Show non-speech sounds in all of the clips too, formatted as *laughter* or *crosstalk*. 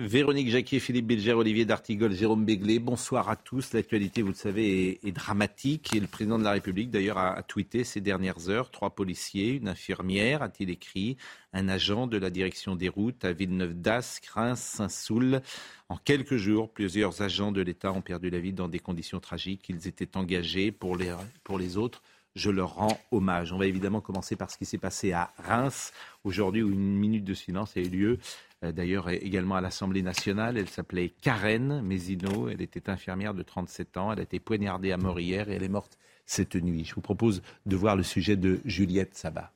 Véronique Jacquier, Philippe Bilger, Olivier D'Artigol, Jérôme Béglé, bonsoir à tous. L'actualité, vous le savez, est, dramatique et le président de la République, d'ailleurs, a, a tweeté ces dernières heures trois policiers, une infirmière, a-t-il écrit, un agent de la direction des routes à Villeneuve-d'Ascq, Reims, Saint-Soul. En quelques jours, plusieurs agents de l'État ont perdu la vie dans des conditions tragiques. Ils étaient engagés pour les, pour les autres. Je leur rends hommage. On va évidemment commencer par ce qui s'est passé à Reims aujourd'hui où une minute de silence a eu lieu. Euh, D'ailleurs, également à l'Assemblée nationale, elle s'appelait Karen Mézino. Elle était infirmière de 37 ans. Elle a été poignardée à mort hier et elle est morte cette nuit. Je vous propose de voir le sujet de Juliette Sabat.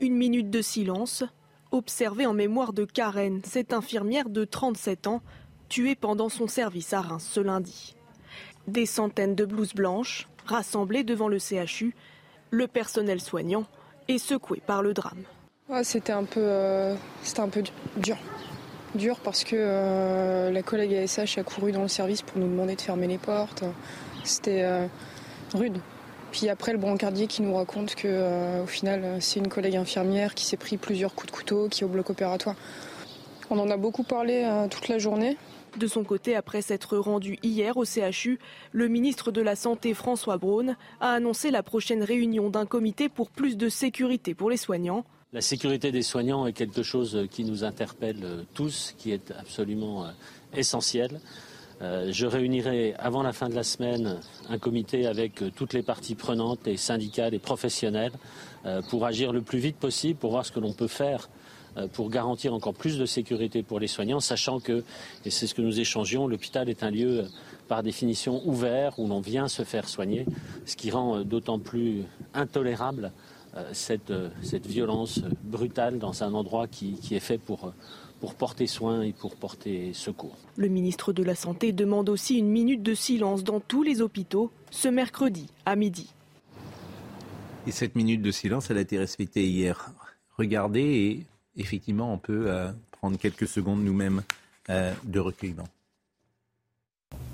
Une minute de silence, observée en mémoire de Karen, cette infirmière de 37 ans, tuée pendant son service à Reims ce lundi. Des centaines de blouses blanches rassemblées devant le CHU, le personnel soignant est secoué par le drame. C'était un peu, euh, dur. Dur parce que euh, la collègue ASH a couru dans le service pour nous demander de fermer les portes. C'était euh, rude. Puis après, le brancardier qui nous raconte que, au final, c'est une collègue infirmière qui s'est pris plusieurs coups de couteau, qui est au bloc opératoire. On en a beaucoup parlé toute la journée. De son côté, après s'être rendu hier au CHU, le ministre de la Santé François Braun a annoncé la prochaine réunion d'un comité pour plus de sécurité pour les soignants. La sécurité des soignants est quelque chose qui nous interpelle euh, tous, qui est absolument euh, essentiel. Euh, Je réunirai avant la fin de la semaine un comité avec toutes les parties prenantes, les syndicats, les professionnels, pour agir le plus vite possible, pour voir ce que l'on peut faire pour garantir encore plus de sécurité pour les soignants, sachant que, et c'est ce que nous échangions, l'hôpital est un lieu par définition ouvert où l'on vient se faire soigner, ce qui rend d'autant plus intolérable cette, euh, cette violence euh, brutale dans un endroit qui, qui est fait pour, euh, pour porter soin et pour porter secours. Le ministre de la Santé demande aussi une minute de silence dans tous les hôpitaux ce mercredi à midi. Et cette minute de silence, elle a été respectée hier. Regardez et effectivement, on peut euh, prendre quelques secondes nous-mêmes euh, de recueillement.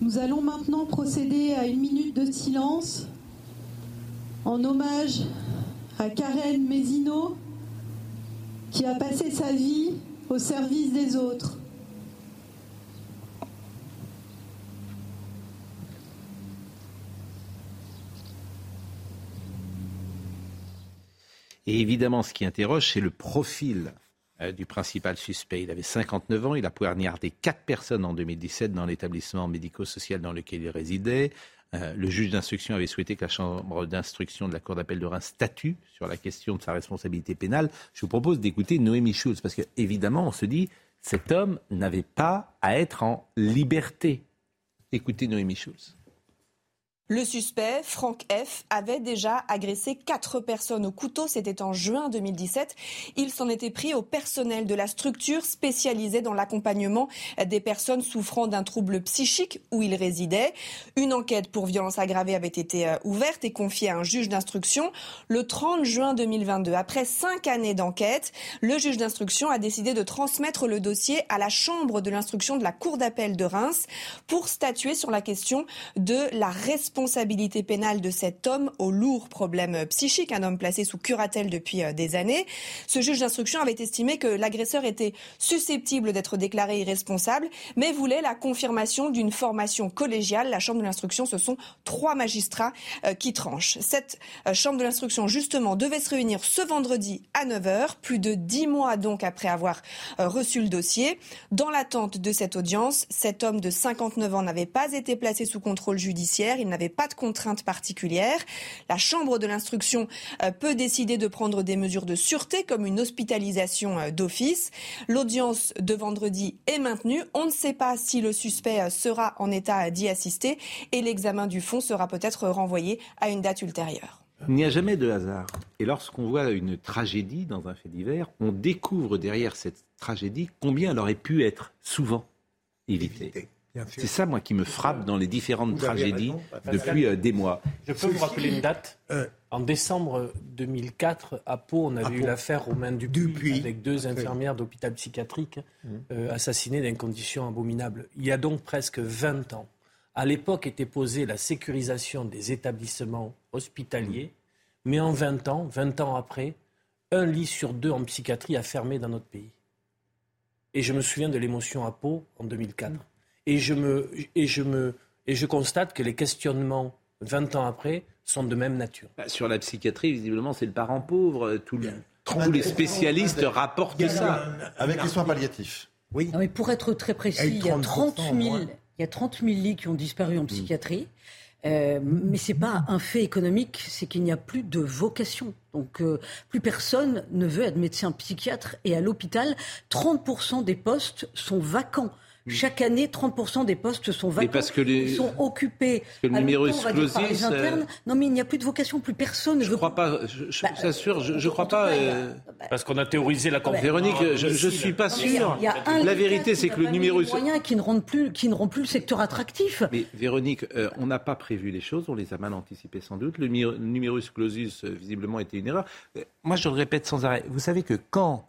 Nous allons maintenant procéder à une minute de silence en hommage à Karen Mézino qui a passé sa vie au service des autres. Et évidemment, ce qui interroge, c'est le profil euh, du principal suspect. Il avait 59 ans, il a poignardé quatre personnes en 2017 dans l'établissement médico-social dans lequel il résidait. Euh, le juge d'instruction avait souhaité que la chambre d'instruction de la Cour d'appel de Reims statue sur la question de sa responsabilité pénale. Je vous propose d'écouter Noémie Schulz, parce qu'évidemment, on se dit, cet homme n'avait pas à être en liberté. Écoutez Noémie Schulz. Le suspect, Franck F., avait déjà agressé quatre personnes au couteau. C'était en juin 2017. Il s'en était pris au personnel de la structure spécialisée dans l'accompagnement des personnes souffrant d'un trouble psychique où il résidait. Une enquête pour violence aggravée avait été euh, ouverte et confiée à un juge d'instruction le 30 juin 2022. Après cinq années d'enquête, le juge d'instruction a décidé de transmettre le dossier à la chambre de l'instruction de la Cour d'appel de Reims pour statuer sur la question de la responsabilité responsabilité pénale de cet homme au lourd problème psychique, un homme placé sous curatelle depuis euh, des années. Ce juge d'instruction avait estimé que l'agresseur était susceptible d'être déclaré irresponsable, mais voulait la confirmation d'une formation collégiale. La chambre de l'instruction, ce sont trois magistrats euh, qui tranchent. Cette euh, chambre de l'instruction, justement, devait se réunir ce vendredi à 9h, plus de dix mois donc après avoir reçu le dossier. Dans l'attente de cette audience, cet homme de 59 ans n'avait pas été placé sous contrôle judiciaire. Il n'avait pas de contraintes particulières. La chambre de l'instruction euh, peut décider de prendre des mesures de sûreté comme une hospitalisation euh, d'office. L'audience de vendredi est maintenue. On ne sait pas si le suspect euh, sera en état d'y assister et l'examen du fond sera peut-être renvoyé à une date ultérieure. Il n'y a jamais de hasard. Et lorsqu'on voit une tragédie dans un fait divers, on découvre derrière cette tragédie combien elle aurait pu être souvent évitée. C'est ça, moi, qui me frappe dans les différentes tragédies depuis euh, des mois. Je peux vous rappeler une date? Euh, En décembre 2004, à Pau, on avait eu l'affaire Romain Dupuis, avec deux infirmières d'hôpital psychiatrique mmh. euh, assassinées dans des conditions abominables. Il y a donc presque 20 ans. À l'époque était posée la sécurisation des établissements hospitaliers, mmh. mais en 20 ans, 20 ans après, un lit sur deux en psychiatrie a fermé dans notre pays. Et je me souviens de l'émotion à Pau en 2004. Et je, me, et, je me, et je constate que les questionnements, 20 ans après, sont de même nature. Bah, sur la psychiatrie, visiblement, c'est le parent pauvre. Tous les spécialistes rapportent ça. Avec les soins palliatifs. Oui. mais pour être très précis, il y, a 30 000, il y a 30 000 lits qui ont disparu en psychiatrie. Euh, mais ce n'est pas un fait économique, c'est qu'il n'y a plus de vocation. Donc euh, plus personne ne veut être médecin psychiatre. Et à l'hôpital, 30% des postes sont vacants. Chaque année, 30% des postes sont vacants, parce que les... sont occupés que le numéro explosif, par les internes. Non, mais il n'y a plus de vocation, plus personne ne je Crois pas, je, je bah, je, je crois pas. Euh, parce qu'on a théorisé la campagne. Véronique, je, ne suis pas sûr. Il y a, un la vérité, c'est que le numéro moyen qui ne rend plus, qui ne rend plus le secteur attractif. Mais Véronique, euh, on n'a pas prévu les choses, on les a mal anticipées sans doute. Le numerus clausus, euh, visiblement, était une erreur. Moi, je le répète sans arrêt. Vous savez que quand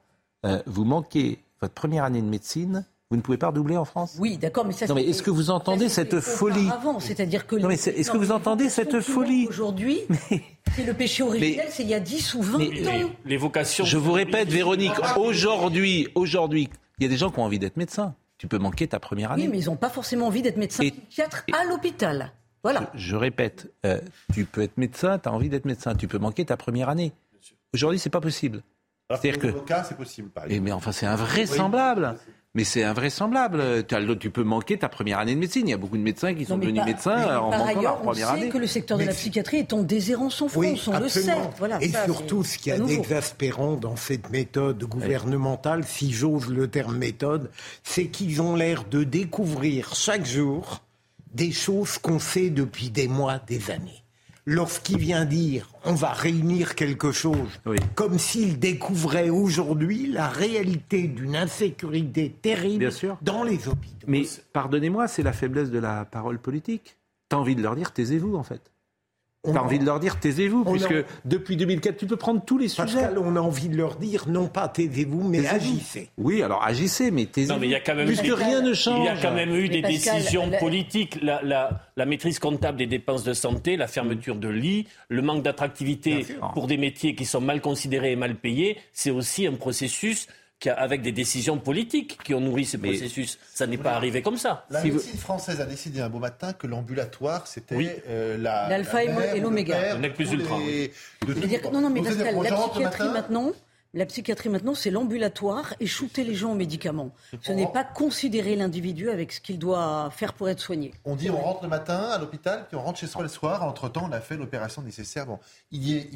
vous manquez votre première année de médecine, vous ne pouvez pas redoubler en France? Oui, d'accord, mais ça. Non, mais est-ce que vous entendez cette folie? c'est-à-dire que. Non, mais est-ce que vous entendez cette folie? Aujourd'hui, *laughs* c'est le péché originel, c'est il y a 10 ou 20 ans. Les, vocations. Je vous répète, Véronique, aujourd'hui, aujourd'hui, il y a des gens qui ont envie d'être médecins. Tu peux manquer ta première année. Oui, mais ils n'ont pas forcément envie d'être médecin psychiatre à l'hôpital. Voilà. Je, répète, euh, tu peux être médecin, tu as envie d'être médecin, tu peux manquer ta première année. Aujourd'hui, c'est pas possible. C'est-à-dire que. c'est possible, par exemple. Mais enfin, c'est invraisemblable. Mais c'est invraisemblable. Tu peux manquer ta première année de médecine. Il y a beaucoup de médecins qui sont devenus médecins en manquant leur première année. On sait que le secteur de la psychiatrie est en déshérence en France, on le sait. Voilà, Et surtout, ce qui est d'exaspérant dans cette méthode gouvernementale, si j'ose le terme méthode, c'est qu'ils ont l'air de découvrir chaque jour des choses qu'on sait depuis des mois, des années lorsqu'il vient dire on va réunir quelque chose, comme s'il découvrait aujourd'hui la réalité d'une insécurité terrible dans les hôpitaux. Mais pardonnez-moi, c'est la faiblesse de la parole politique. T'as envie de leur dire taisez-vous en fait. T'as envie de leur dire taisez-vous, puisque depuis 2004, tu peux prendre tous les sujets. On a envie de leur dire non pas taisez-vous, mais agissez. Oui, alors agissez, mais taisez-vous. Non, mais il y a quand même puisque rien ne change. Il y a quand même eu des décisions politiques, la, la, la, maîtrise comptable des dépenses de santé, la fermeture de lits, le manque d'attractivité pour des métiers qui sont mal considérés et mal payés, c'est aussi un processus avec des décisions politiques qui ont nourri ce processus. Ça n'est pas arrivé comme ça. La médecine française a décidé un beau matin que l'ambulatoire, c'était euh, la l'alpha et l'oméga. Le plus ultra. non, non, mais Pascal, la psychiatrie maintenant, la psychiatrie maintenant, c'est l'ambulatoire et shooter les gens aux médicaments. Ce n'est pas considérer l'individu avec ce qu'il doit faire pour être soigné. On dit on rentre le matin à l'hôpital, puis on rentre chez soi le soir. Entre-temps, on a fait l'opération nécessaire. Bon, il y est,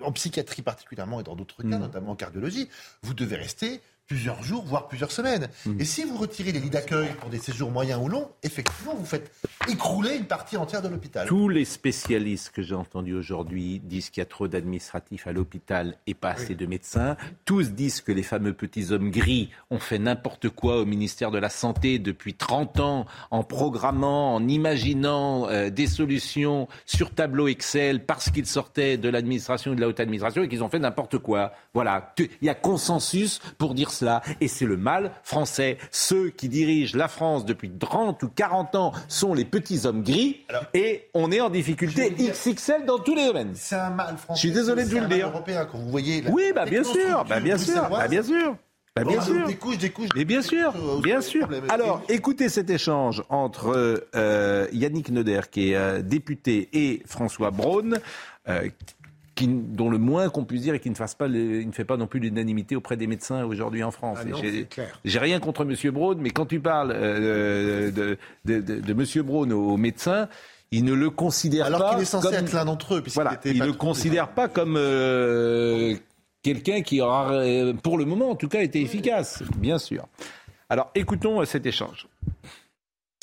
en psychiatrie particulièrement et dans d'autres cas, mm. notamment en cardiologie, vous devez rester plusieurs jours, voire plusieurs semaines. Mm. Et si vous retirez les lits d'accueil pour des séjours moyens ou longs, effectivement, vous faites écrouler une partie entière de l'hôpital. Tous les spécialistes que j'ai entendus aujourd'hui disent qu'il y a trop d'administratifs à l'hôpital et pas assez de médecins. Tous disent que les fameux petits hommes gris ont fait n'importe quoi au ministère de la Santé depuis 30 ans en programmant, en imaginant euh, des solutions sur tableau Excel parce qu'ils sortaient de l'administration et de la haute administration et qu'ils ont fait n'importe quoi. Voilà. Il y a consensus pour dire cela. Et c'est le mal français. Ceux qui dirigent la France depuis 30 ou 40 ans sont les petits hommes gris et on est en difficulté XXL dans tous les domaines. C'est un mal français. Je suis désolé de vous le dire. européen quand vous voyez. oui, bah bien sûr, bah bien sûr, bah bien sûr. Bah bien sûr. Des couches, des couches. Mais bien sûr, bien sûr. Alors, écoutez cet échange entre euh, Yannick Noder, qui est euh, député, et François Braun, euh, dont le moins qu'on puisse dire est qu'il ne, fasse pas il ne fait pas non plus l'unanimité auprès des médecins aujourd'hui en France. Ah j'ai rien contre M. Braun, mais quand tu parles euh, de, de, de, M. Braun aux, médecins, il ne le considère pas. Alors qu'il est censé être l'un d'entre eux. Voilà, il ne le considère pas comme euh, quelqu'un qui aura, euh, pour le moment en tout cas, été efficace, bien sûr. Alors écoutons cet échange.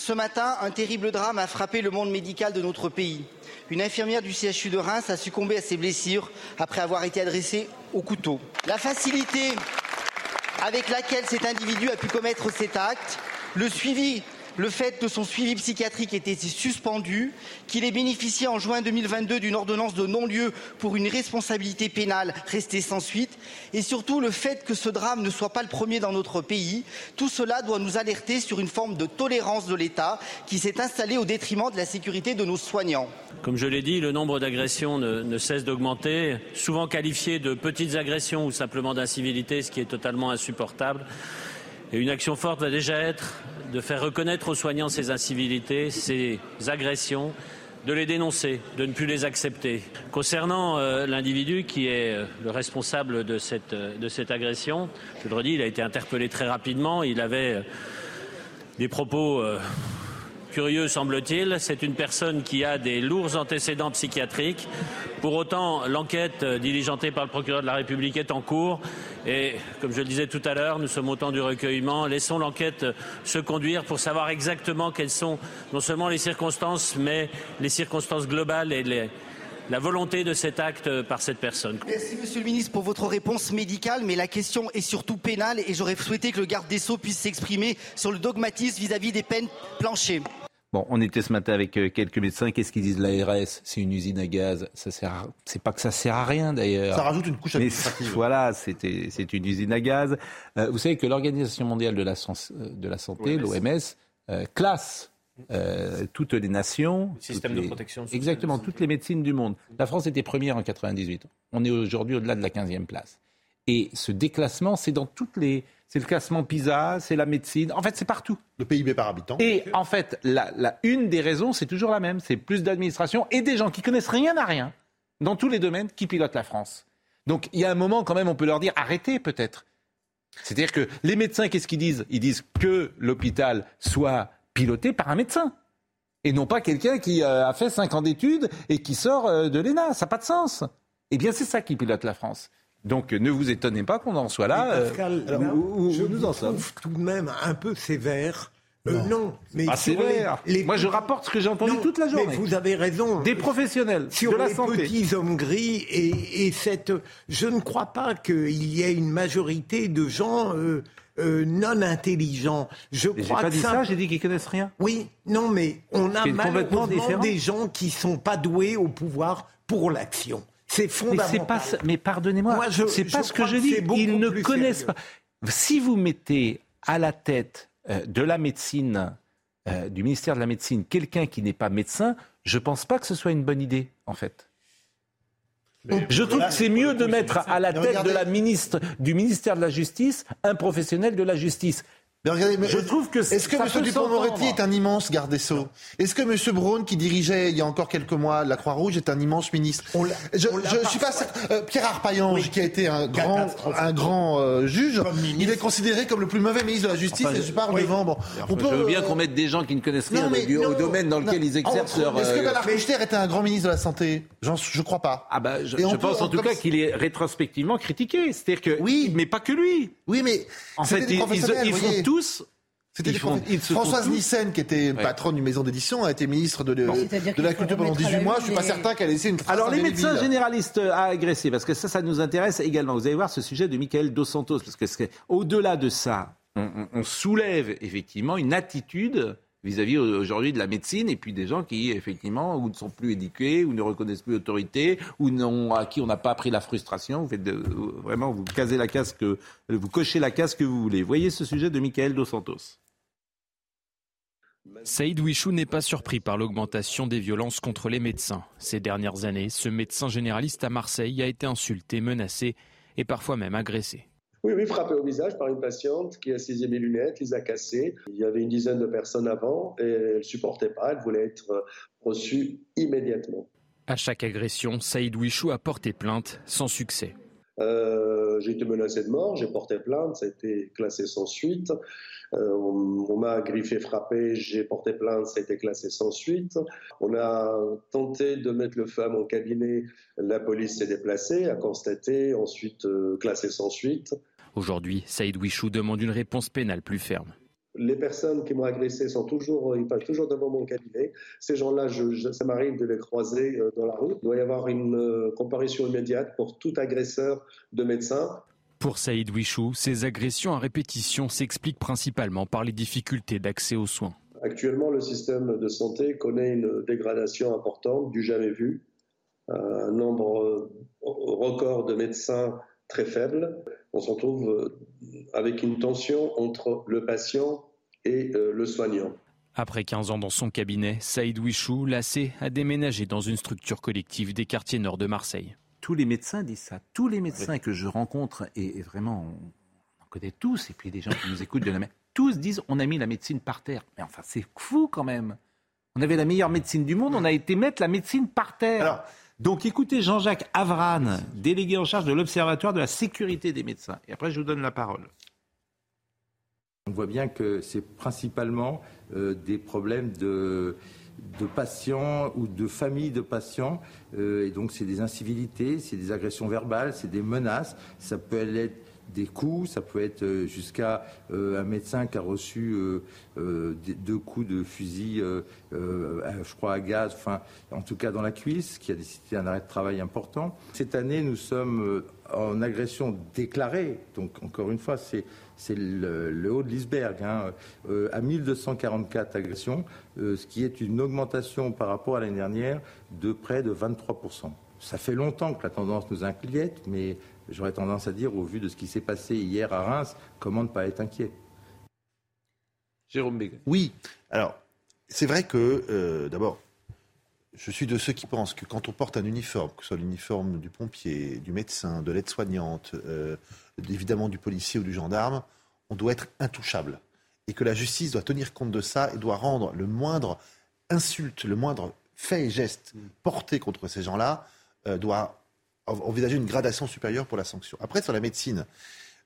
Ce matin, un terrible drame a frappé le monde médical de notre pays. Une infirmière du CHU de Reims a succombé à ses blessures après avoir été adressée au couteau. La facilité avec laquelle cet individu a pu commettre cet acte, le suivi le fait que son suivi psychiatrique ait été suspendu, qu'il ait bénéficié en juin 2022 d'une ordonnance de non-lieu pour une responsabilité pénale restée sans suite, et surtout le fait que ce drame ne soit pas le premier dans notre pays, tout cela doit nous alerter sur une forme de tolérance de l'État qui s'est installée au détriment de la sécurité de nos soignants. Comme je l'ai dit, le nombre d'agressions ne, cesse d'augmenter, souvent qualifiées de petites agressions ou simplement d'incivilité, ce qui est totalement insupportable. Et une action forte va déjà être de faire reconnaître aux soignants ces incivilités, ces agressions, de les dénoncer, de ne plus les accepter. Concernant euh, l'individu qui est euh, le responsable de cette, euh, de cette agression, je le redis, il a été interpellé très rapidement. Il avait des propos curieux, semble-t-il. C'est une personne qui a des lourds antécédents psychiatriques. Pour autant, l'enquête euh, diligentée par le procureur de la République est en cours. Et comme je le disais tout à l'heure, nous sommes au temps du recueillement. Laissons l'enquête euh, se conduire pour savoir exactement quelles sont non seulement les circonstances, mais les circonstances globales et les, la volonté de cet acte euh, par cette personne. Merci Monsieur le Ministre pour votre réponse médicale, mais la question est surtout pénale et j'aurais souhaité que le garde des Sceaux puisse s'exprimer sur le dogmatisme vis-à-vis -vis des peines planchées. Bon, on était ce matin avec euh, quelques médecins. Qu'est-ce qu'ils disent L'ARS, c'est une usine à gaz. Ça sert. À... C'est pas que ça sert à rien d'ailleurs. Ça rajoute une couche administrative. Mais voilà, c'était, c'est une usine à gaz. Euh, vous savez que l'Organisation mondiale de la, de la santé, l'OMS, euh, classe euh, toutes les nations, le système les... de protection, exactement, toutes les médecines du monde. La France était première en 98. On est aujourd'hui au-delà de la 15e place. Et ce déclassement, c'est dans toutes les c'est le classement PISA, c'est la médecine. En fait, c'est partout. Le PIB par habitant. Et en fait, la, la une des raisons, c'est toujours la même. C'est plus d'administration et des gens qui connaissent rien à rien dans tous les domaines qui pilotent la France. Donc, il y a un moment, quand même, on peut leur dire arrêtez peut-être. C'est-à-dire que les médecins, qu'est-ce qu'ils disent? Ils disent que l'hôpital soit piloté par un médecin. Et non pas quelqu'un qui euh, a fait 5 ans d'études et qui sort euh, de l'ENA. Ça n'a pas de sens. Eh bien, c'est ça qui pilote la France. Donc ne vous étonnez pas qu'on en soit là. Pascal, euh, là où, où, je nous en sommes. tout de même un peu sévère. Euh, non. non, mais pas sévère. Les, les... Moi, je rapporte ce que j'ai entendu non, toute la journée. Mais vous avez raison. Des professionnels sur de la les santé. petits hommes gris et, et, cette. Je ne crois pas qu'il y ait une majorité de gens. Euh, euh, non intelligents. Je j'ai crois pas que dit ça, ça, j'ai dit qu'ils connaissent rien. Oui, non, mais on a malheureusement des gens qui sont pas doués au pouvoir pour l'action. C'est Mais fondamental. pas. Mais pardonnez-moi, c'est pas je ce que je dis. Ils ne connaissent sérieux. pas. Si vous mettez à la tête euh, de la médecine, euh, du ministère de la médecine, quelqu'un qui n'est pas médecin, je pense pas que ce soit une bonne idée, en fait. Je trouve que c'est mieux de mettre à la tête de la ministre, du ministère de la Justice un professionnel de la justice. Mais regardez, mais Je trouve que Est-ce que M. Dupond-Moretti est un immense garde des Sceaux? Est-ce que M. Braun, qui dirigeait il y a encore quelques mois la Croix-Rouge, est un immense ministre? On Je on je suis pas. Euh, Pierre Arpaillange, qui a été un grand, un grand euh, juge, il est considéré comme le plus mauvais ministre de la Justice. Enfin, et je parle oui. devant. Bon, on peut, je veux bien euh, qu'on mette des gens qui ne connaissent non, rien mais au non, domaine dans lequel non. ils exercent leur. Est-ce que euh, Bernard Kouchner était un grand ministre de la Santé? J'en- Je crois pas. Ah bah, je, je peut- pense en tout cas qu'il est rétrospectivement critiqué. C'est-à-dire que, Oui. mais pas que lui. Oui, mais En c'était fait, ils, font. Tous. C'était ils des font- prof- ils se font Françoise tous- Nissen, qui était Ouais. patronne d'une maison d'édition, a été ministre de, la culture pendant remettre à 18 la mois. Je suis pas certain qu'elle ait laissé une trace. Alors les médecins généralistes à agresser, parce que ça, ça nous intéresse également. Vous allez voir ce sujet de Michael Dos Santos, parce que au-delà de ça, on, on- on soulève effectivement une attitude vis-à-vis aujourd'hui de la médecine et puis des gens qui effectivement ou ne sont plus éduqués ou ne reconnaissent plus l'autorité ou à qui on n'a pas appris la frustration. Vous faites de- vraiment que vous cochez la case que vous voulez. Voyez ce sujet de Michael Dos Santos. Saïd Wichou n'est pas surpris par l'augmentation des violences contre les médecins. Ces dernières années, ce médecin généraliste à Marseille a été insulté, menacé et parfois même agressé. Oui, oui, frappé au visage par une patiente qui a saisi mes lunettes, les a cassées. Il y avait une dizaine de personnes avant et elle ne supportait pas, elle voulait être reçue immédiatement. À chaque agression, Saïd Wichou a porté plainte sans succès. Euh, j'ai été menacé de mort, j'ai porté plainte, ça a été classé sans suite. Euh, on m'a griffé, frappé, j'ai porté plainte, ça a été classé sans suite. On a tenté de mettre le à mon cabinet, la police s'est déplacée, a constaté, ensuite euh, classé sans suite. Aujourd'hui, Saïd Wichou demande une réponse pénale plus ferme. Les personnes qui m'ont agressé sont toujours, ils passent toujours devant mon cabinet. Ces gens-là, ça m'arrive de les croiser euh, dans la route. Il doit y avoir une euh, comparution immédiate pour tout agresseur de médecin. Pour Saïd Wichou, ces agressions à répétition s'expliquent principalement par les difficultés d'accès aux soins. Actuellement, le système de santé connaît une dégradation importante du jamais vu. Un nombre record de médecins très faible. On se retrouve avec une tension entre le patient et euh, le soignant. Après 15 ans dans son cabinet, Saïd Wichou, lassé, a déménagé dans une structure collective des quartiers nord de Marseille. Tous les médecins disent ça. Tous les médecins que je rencontre, et, vraiment, on en connaît tous, et puis des gens qui nous écoutent de la tous disent on a mis la médecine par terre. Mais enfin, c'est fou quand même. On avait la meilleure médecine du monde, on a été mettre la médecine par terre. Donc écoutez Jean-Jacques Avran, délégué en charge de l'Observatoire de la sécurité des médecins. Et après, je vous donne la parole. On voit bien que c'est principalement euh, des problèmes de, patients ou de familles de patients. Euh, et donc, c'est des incivilités, c'est des agressions verbales, c'est des menaces. Ça peut être des coups, ça peut être euh, jusqu'à un médecin qui a reçu deux coups de fusil, je crois à gaz, enfin en tout cas dans la cuisse, qui a décidé un arrêt de travail important. Cette année, nous sommes en agression déclarée, donc encore une fois, c'est le, haut de l'iceberg, hein, euh, à 1244 agressions, euh, ce qui est une augmentation par rapport à l'année dernière de près de 23%. Ça fait longtemps que la tendance nous inquiète, mais j'aurais tendance à dire, au vu de ce qui s'est passé hier à Reims, comment ne pas être inquiet Jérôme Béguet. Oui, alors c'est vrai que, euh, d'abord, je suis de ceux qui pensent que quand on porte un uniforme, que ce soit l'uniforme du pompier, du médecin, de l'aide-soignante, évidemment du policier ou du gendarme, on doit être intouchable. Et que la justice doit tenir compte de ça et doit rendre le moindre insulte, le moindre fait et geste porté contre ces gens-là, euh, doit envisager une gradation supérieure pour la sanction. Après, sur la médecine,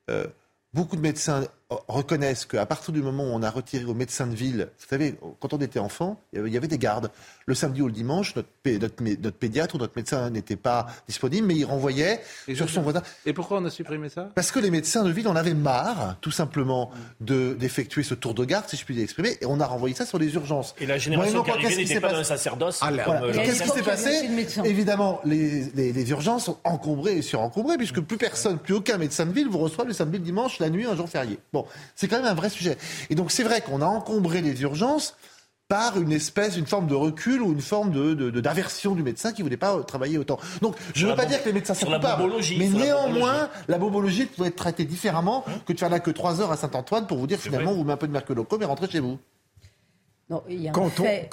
euh, beaucoup de médecins reconnaissent qu'à partir du moment où on a retiré aux médecins de ville, vous savez, quand on était enfant, il y avait des gardes. Le samedi ou le dimanche, notre, notre, pédiatre ou notre médecin n'était pas disponible, mais il renvoyait sur son voisin. Et pourquoi on a supprimé ça? Parce que les médecins de ville en avaient marre, tout simplement, d'effectuer ce tour de garde, si je puis exprimer, et on a renvoyé ça sur les urgences. Et la génération qui n'était pas d'un sacerdoce. Ah, qu'est-ce qui s'est passé? Évidemment, les, les, urgences sont encombrées et surencombrées, puisque plus personne, plus aucun médecin de ville vous reçoit le samedi, le dimanche, la nuit, un jour férié. Bon, c'est quand même un vrai sujet. Et donc c'est vrai qu'on a encombré les urgences par une espèce, une forme de recul ou une forme de, d'aversion du médecin qui ne voulait pas travailler autant. Donc, je ne veux pas dire que les médecins sont coupables, mais néanmoins, la bobologie pouvait être traitée différemment que de faire là que trois heures à Saint-Antoine pour vous dire finalement, vous mettez un peu de mercurochrome et rentrez chez vous. Non, il y a un fait.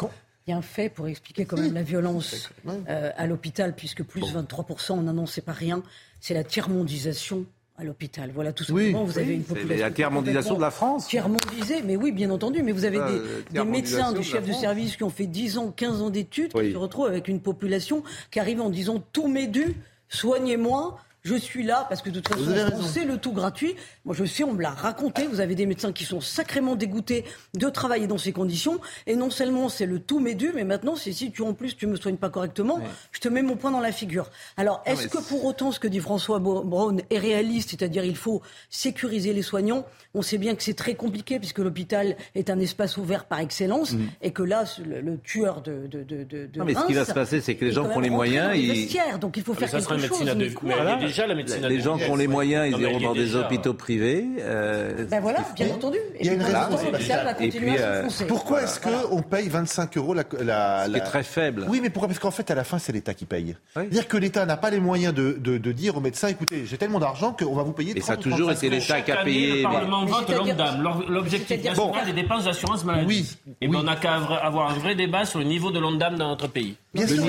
Il y a un fait pour expliquer quand même la violence euh, à l'hôpital, puisque plus de 23%, on n'annonçait pas rien, c'est la tiers-mondisation à l'hôpital. Voilà, tout simplement, vous avez une population. la tiers-mondisation de la France Tiers-mondisée, mais oui, bien entendu. Mais vous avez des, médecins, des chefs de, service qui ont fait 10 ans, 15 ans d'études, qui se retrouvent avec une population qui arrive en disant tout m'est dû, soignez-moi je suis là parce que de toute façon, c'est le tout gratuit. Moi, je sais, on me l'a raconté. Vous avez des médecins qui sont sacrément dégoûtés de travailler dans ces conditions. Et non seulement c'est le tout m'est dû, mais maintenant, c'est si tu en plus tu me soignes pas correctement, je te mets mon poing dans la figure. Alors, est-ce que pour autant, ce que dit François Braun est réaliste, c'est-à-dire il faut sécuriser les soignants? On sait bien que c'est très compliqué puisque l'hôpital est un espace ouvert par excellence mm. et que là, le, tueur de, de, de, de non, mais ce qui va se passer, c'est que les gens qui ont les moyens, ils... donc il faut faire quelque chose la médecine. Les gens qui ont les moyens, ils iront dans des hôpitaux privés. Euh, ben voilà, bien entendu. Il y a une raison. Pourquoi est-ce qu'on paye 25 euros la, la, Ce qui est très faible. Oui, mais pourquoi? Parce qu'en fait, à la fin, c'est l'État qui paye. C'est-à-dire que l'État n'a pas les moyens de, de, de dire aux médecins, écoutez, j'ai tellement d'argent qu'on va vous payer. Et ça a toujours été l'État qui a payé. Le Parlement vote l'ONDAM, l'objectif national des dépenses d'assurance maladie. Oui. Et on n'a qu'à avoir un vrai débat sur le niveau de l'ONDAM dans notre pays. Bien sûr,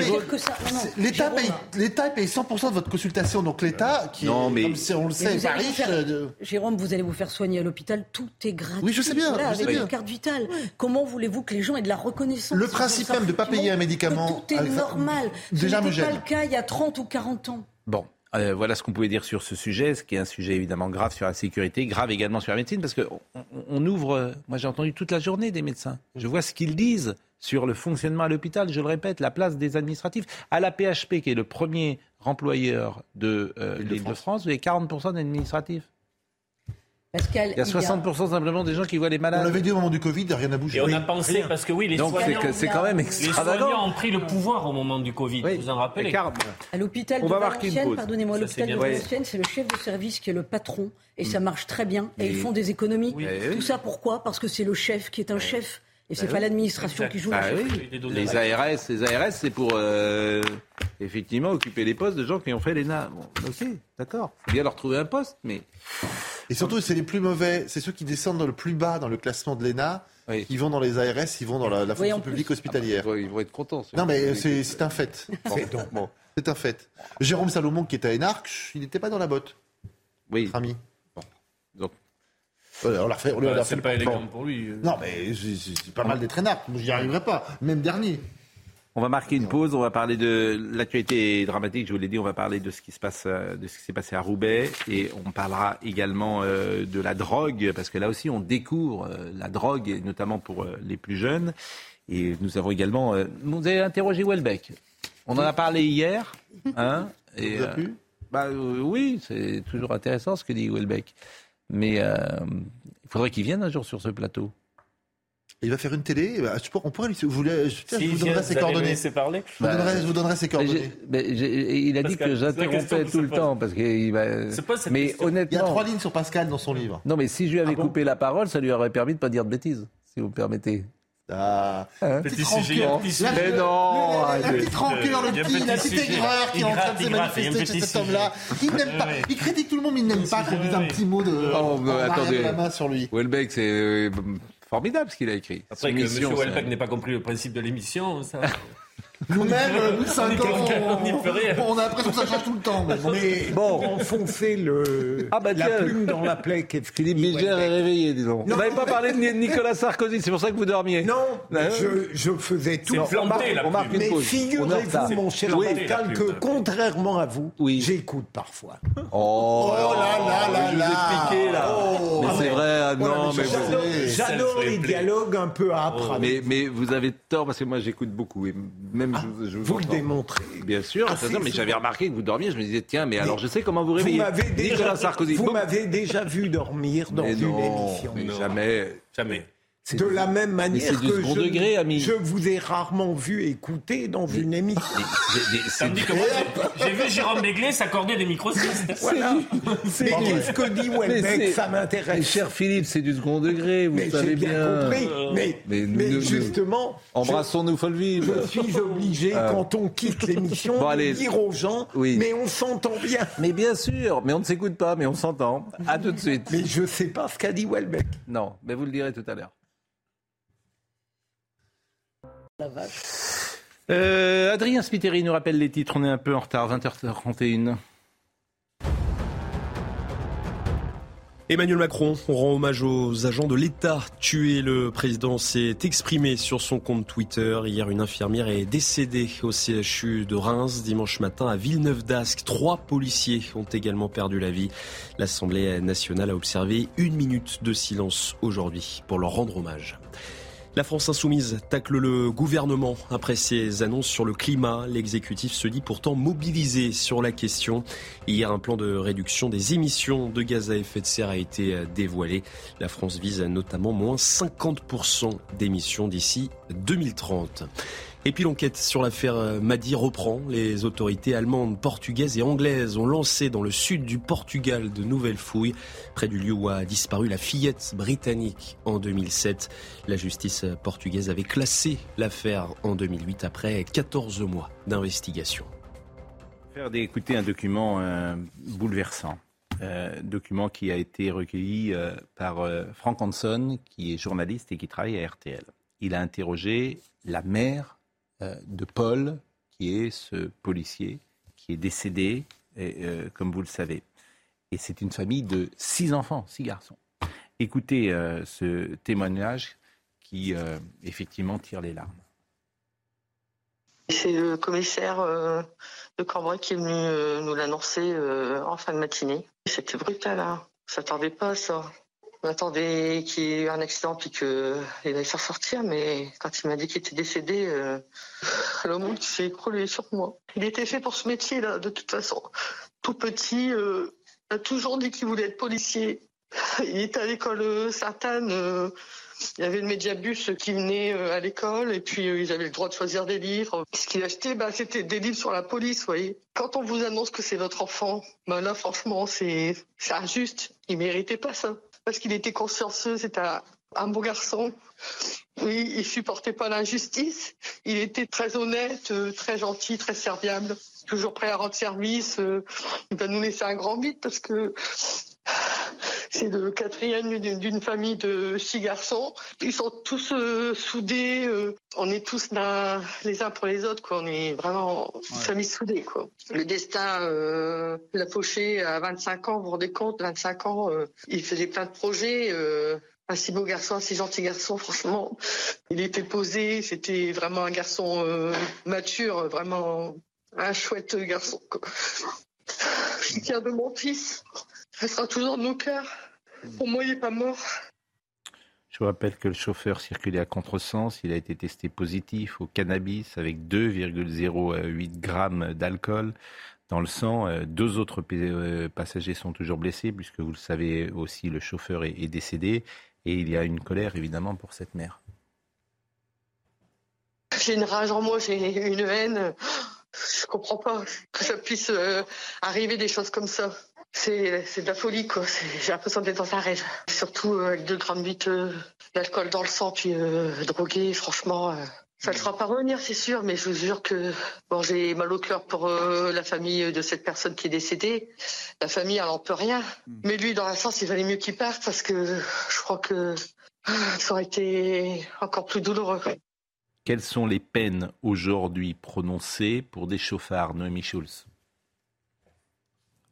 l'État paye, l'État paye 100% de votre consultation, donc l'État qui, non, mais comme on le sait, pas riche. Euh, Jérôme, vous allez vous faire soigner à l'hôpital, tout est gratuit. Oui, je sais bien. avec une carte vitale. Comment voulez-vous que les gens aient de la reconnaissance Le principe même de ne pas payer un médicament. tout est normal. Déjà Ce n'était pas le cas il y a 30 ou 40 ans. Bon, euh, voilà ce qu'on pouvait dire sur ce sujet, ce qui est un sujet évidemment grave sur la sécurité, grave également sur la médecine, parce qu'on on ouvre, moi j'ai entendu toute la journée des médecins, je vois ce qu'ils disent sur le fonctionnement à l'hôpital, je le répète, la place des administratifs. À la PHP, qui est le premier employeur de euh, l'île de France, vous avez 40% d'administratifs. Pascal, il y a 60% simplement des gens qui voient les malades. On l'avait dit au moment du Covid, rien n'a bougé. Et on a pensé, parce que oui, les Donc c'est quand même extravagant. Les soignants ont pris le pouvoir au moment du Covid, vous en rappelez À l'hôpital de Valenciennes, pardonnez-moi, l'hôpital de Valenciennes, c'est le chef de service qui est le patron, et ça mm. marche très bien, et ils font des économies. Tout ça pourquoi? Parce que c'est le chef qui est un chef. Et c'est bah pas l'administration qui joue bah Les ARS, les ARS, c'est pour euh, effectivement occuper les postes de gens qui ont fait l'ENA. Bon, ok, d'accord. C'est bien leur trouver un poste, mais et surtout, c'est les plus mauvais, c'est ceux qui descendent dans le plus bas dans le classement de l'ENA. Ils vont dans les ARS, ils vont dans la, fonction publique hospitalière. ils vont être contents. Non, mais c'est un fait. *laughs* c'est un fait. Jérôme Salomon, qui était à Enarc, il n'était pas dans la botte. Oui. ami. Donc. on l'a fait. Bah, c'est pas élégant pour lui. Euh. Non, mais c'est pas mal d'être Énarc. Je n'y arriverai pas. Même dernier. On va marquer une pause, on va parler de l'actualité dramatique, je vous l'ai dit, on va parler de ce qui se passe, euh, de ce qui s'est passé à Roubaix et on parlera également euh, de la drogue parce que là aussi on découvre euh, la drogue, notamment pour les plus jeunes. Et nous avons également, vous avez interrogé Welbeck. On en a parlé hier, hein *laughs* et, vous a plu bah, oui, c'est toujours intéressant ce que dit Welbeck. Mais il faudrait qu'il vienne un jour sur ce plateau. Il va faire une télé. Bah, on pourrait lui. Vous voulez, je, vous donnerai ses coordonnées. Parler. Je, vous donnerai, je vous donnerai ses coordonnées. il a dit que j'interrompais tout le temps parce qu'il va. Mais honnêtement, il y a trois lignes sur Pascal dans son livre. Non, mais si je lui avais ah coupé la parole, ça lui aurait permis de pas dire de bêtises, si vous me permettez. Ah, hein petit rancœur. Mais non La petite rancœur, le petit, la petite aigreur qui est en train de se manifester chez cet homme-là. Il n'aime pas. Il critique tout le monde, mais il n'aime pas qu'on dise un petit mot de. Oh, attendez. la main sur lui. Welbeck, c'est euh, formidable ce qu'il a écrit. Après que M. Welbeck n'ait pas compris le principe de l'émission, ça. Nous-mêmes, nous cinq ans, on, a l'impression que ça change tout le temps. Mais, bon, enfoncer le, ah bah la plume dans la plaie. Philippe Bilger est réveillé, disons. Vous n'avez pas parlé de Nicolas Sarkozy, c'est pour ça que vous dormiez. Non, hein je, je, faisais tout. On marque, on marque mais figurez-vous, mon cher Pascal, que contrairement à vous, j'écoute parfois. Oh, oh là là là là Je vous ai là. Oh, mais c'est vrai, ah non, mais J'adore les dialogues un peu âpres. Mais vous avez tort, parce que moi j'écoute beaucoup. Et même ah, vous, le démontrez. Bien sûr, ah, mais j'avais remarqué que vous dormiez. Je me disais, tiens, mais, alors je sais comment vous réveillez. Vous m'avez déjà, Vous m'avez déjà vu dormir dans une émission. Mais jamais. Jamais. De la même manière que je, degré, ami. je vous ai rarement vu écouter dans une émission. J'ai vu Jérôme Béglé s'accorder des micros. Voilà. C'est ce que dit Welbeck, ça m'intéresse. Cher Philippe, c'est du second degré, vous savez bien. Compris. Mais, mais, justement, embrassons-nous folle. Je suis obligé, euh. quand on quitte l'émission, de dire aux gens, mais on s'entend bien. Mais bien sûr, mais on ne s'écoute pas, mais on s'entend. À tout de suite. Mais je ne sais pas ce qu'a dit Welbeck. Non, mais vous le direz tout à l'heure. Euh, Adrien Spiteri nous rappelle les titres. On est un peu en retard, 20h31. Emmanuel Macron rend hommage aux agents de l'État tués. Le président s'est exprimé sur son compte Twitter. Hier, une infirmière est décédée au CHU de Reims. Dimanche matin, à Villeneuve-d'Ascq, trois policiers ont également perdu la vie. L'Assemblée nationale a observé une minute de silence aujourd'hui pour leur rendre hommage. La France insoumise tacle le gouvernement après ses annonces sur le climat. L'exécutif se dit pourtant mobilisé sur la question. Hier, un plan de réduction des émissions de gaz à effet de serre a été dévoilé. La France vise notamment moins 50% d'émissions d'ici 2030. Et puis l'enquête sur l'affaire euh, Madi reprend. Les autorités allemandes, portugaises et anglaises ont lancé dans le sud du Portugal de nouvelles fouilles, près du lieu où a disparu la fillette britannique en 2007. La justice portugaise avait classé l'affaire en 2008 après 14 mois d'investigation. Faire d'écouter un document euh, bouleversant. Euh, document qui a été recueilli par Frank Hanson, qui est journaliste et qui travaille à RTL. Il a interrogé la mère de Paul, qui est ce policier qui est décédé, euh, comme vous le savez. Et c'est une famille de six enfants, six garçons. Écoutez euh, ce témoignage qui, effectivement, tire les larmes. C'est le commissaire de Cambrai qui est venu nous l'annoncer en fin de matinée. C'était brutal, hein. on s'attendait pas ça. On attendait qu'il y ait eu un accident puis qu'il allait s'en sortir, mais quand il m'a dit qu'il était décédé, euh, le monde s'est écroulé sur moi. Il était fait pour ce métier-là, de toute façon. Tout petit, euh, il a toujours dit qu'il voulait être policier. Il était à l'école Sainte-Anne. Il y avait le médiabus qui venait à l'école et puis ils avaient le droit de choisir des livres. Ce qu'il achetait, bah, c'était des livres sur la police, vous voyez. Quand on vous annonce que c'est votre enfant, bah là, franchement, c'est injuste. Il méritait pas ça. Parce qu'il était consciencieux, c'était un beau garçon. Oui, il supportait pas l'injustice. Il était très honnête, euh, très gentil, très serviable, toujours prêt à rendre service. Euh, il va nous laisser un grand vide parce que c'est le quatrième d'une famille de six garçons. Ils sont tous euh, soudés. on est tous là les uns pour les autres. Quoi. On est vraiment une famille soudée. Quoi. Le destin l'a fauché à 25 ans. Vous vous rendez compte? 25 ans, il faisait plein de projets un si beau garçon, un si gentil garçon, franchement. Il était posé, c'était vraiment un garçon euh, mature, vraiment un chouette garçon. Je tiens de mon fils. Il sera toujours dans nos cœurs. Pour moi, il n'est pas mort. Je vous rappelle que le chauffeur circulait à contresens. Il a été testé positif au cannabis avec 2,08 grammes d'alcool dans le sang. Euh, deux autres euh, passagers sont toujours blessés, puisque vous le savez aussi, le chauffeur est décédé. Et il y a une colère évidemment pour cette mère. J'ai une rage en moi, j'ai une haine. Je comprends pas que ça puisse euh, arriver des choses comme ça. C'est, de la folie, quoi. j'ai l'impression d'être dans un rêve. Surtout euh, avec 2 grammes 8 d'alcool dans le sang, puis euh, drogué, franchement. Ça ne sera pas revenir, c'est sûr, mais je vous jure que bon, j'ai mal au cœur pour euh, la famille de cette personne qui est décédée. La famille, elle n'en peut rien. Hmm. Mais lui, dans la sens, il valait mieux qu'il parte parce que je crois que ça aurait été encore plus douloureux. Quelles sont les peines aujourd'hui prononcées pour des chauffards, Noémie Schulz?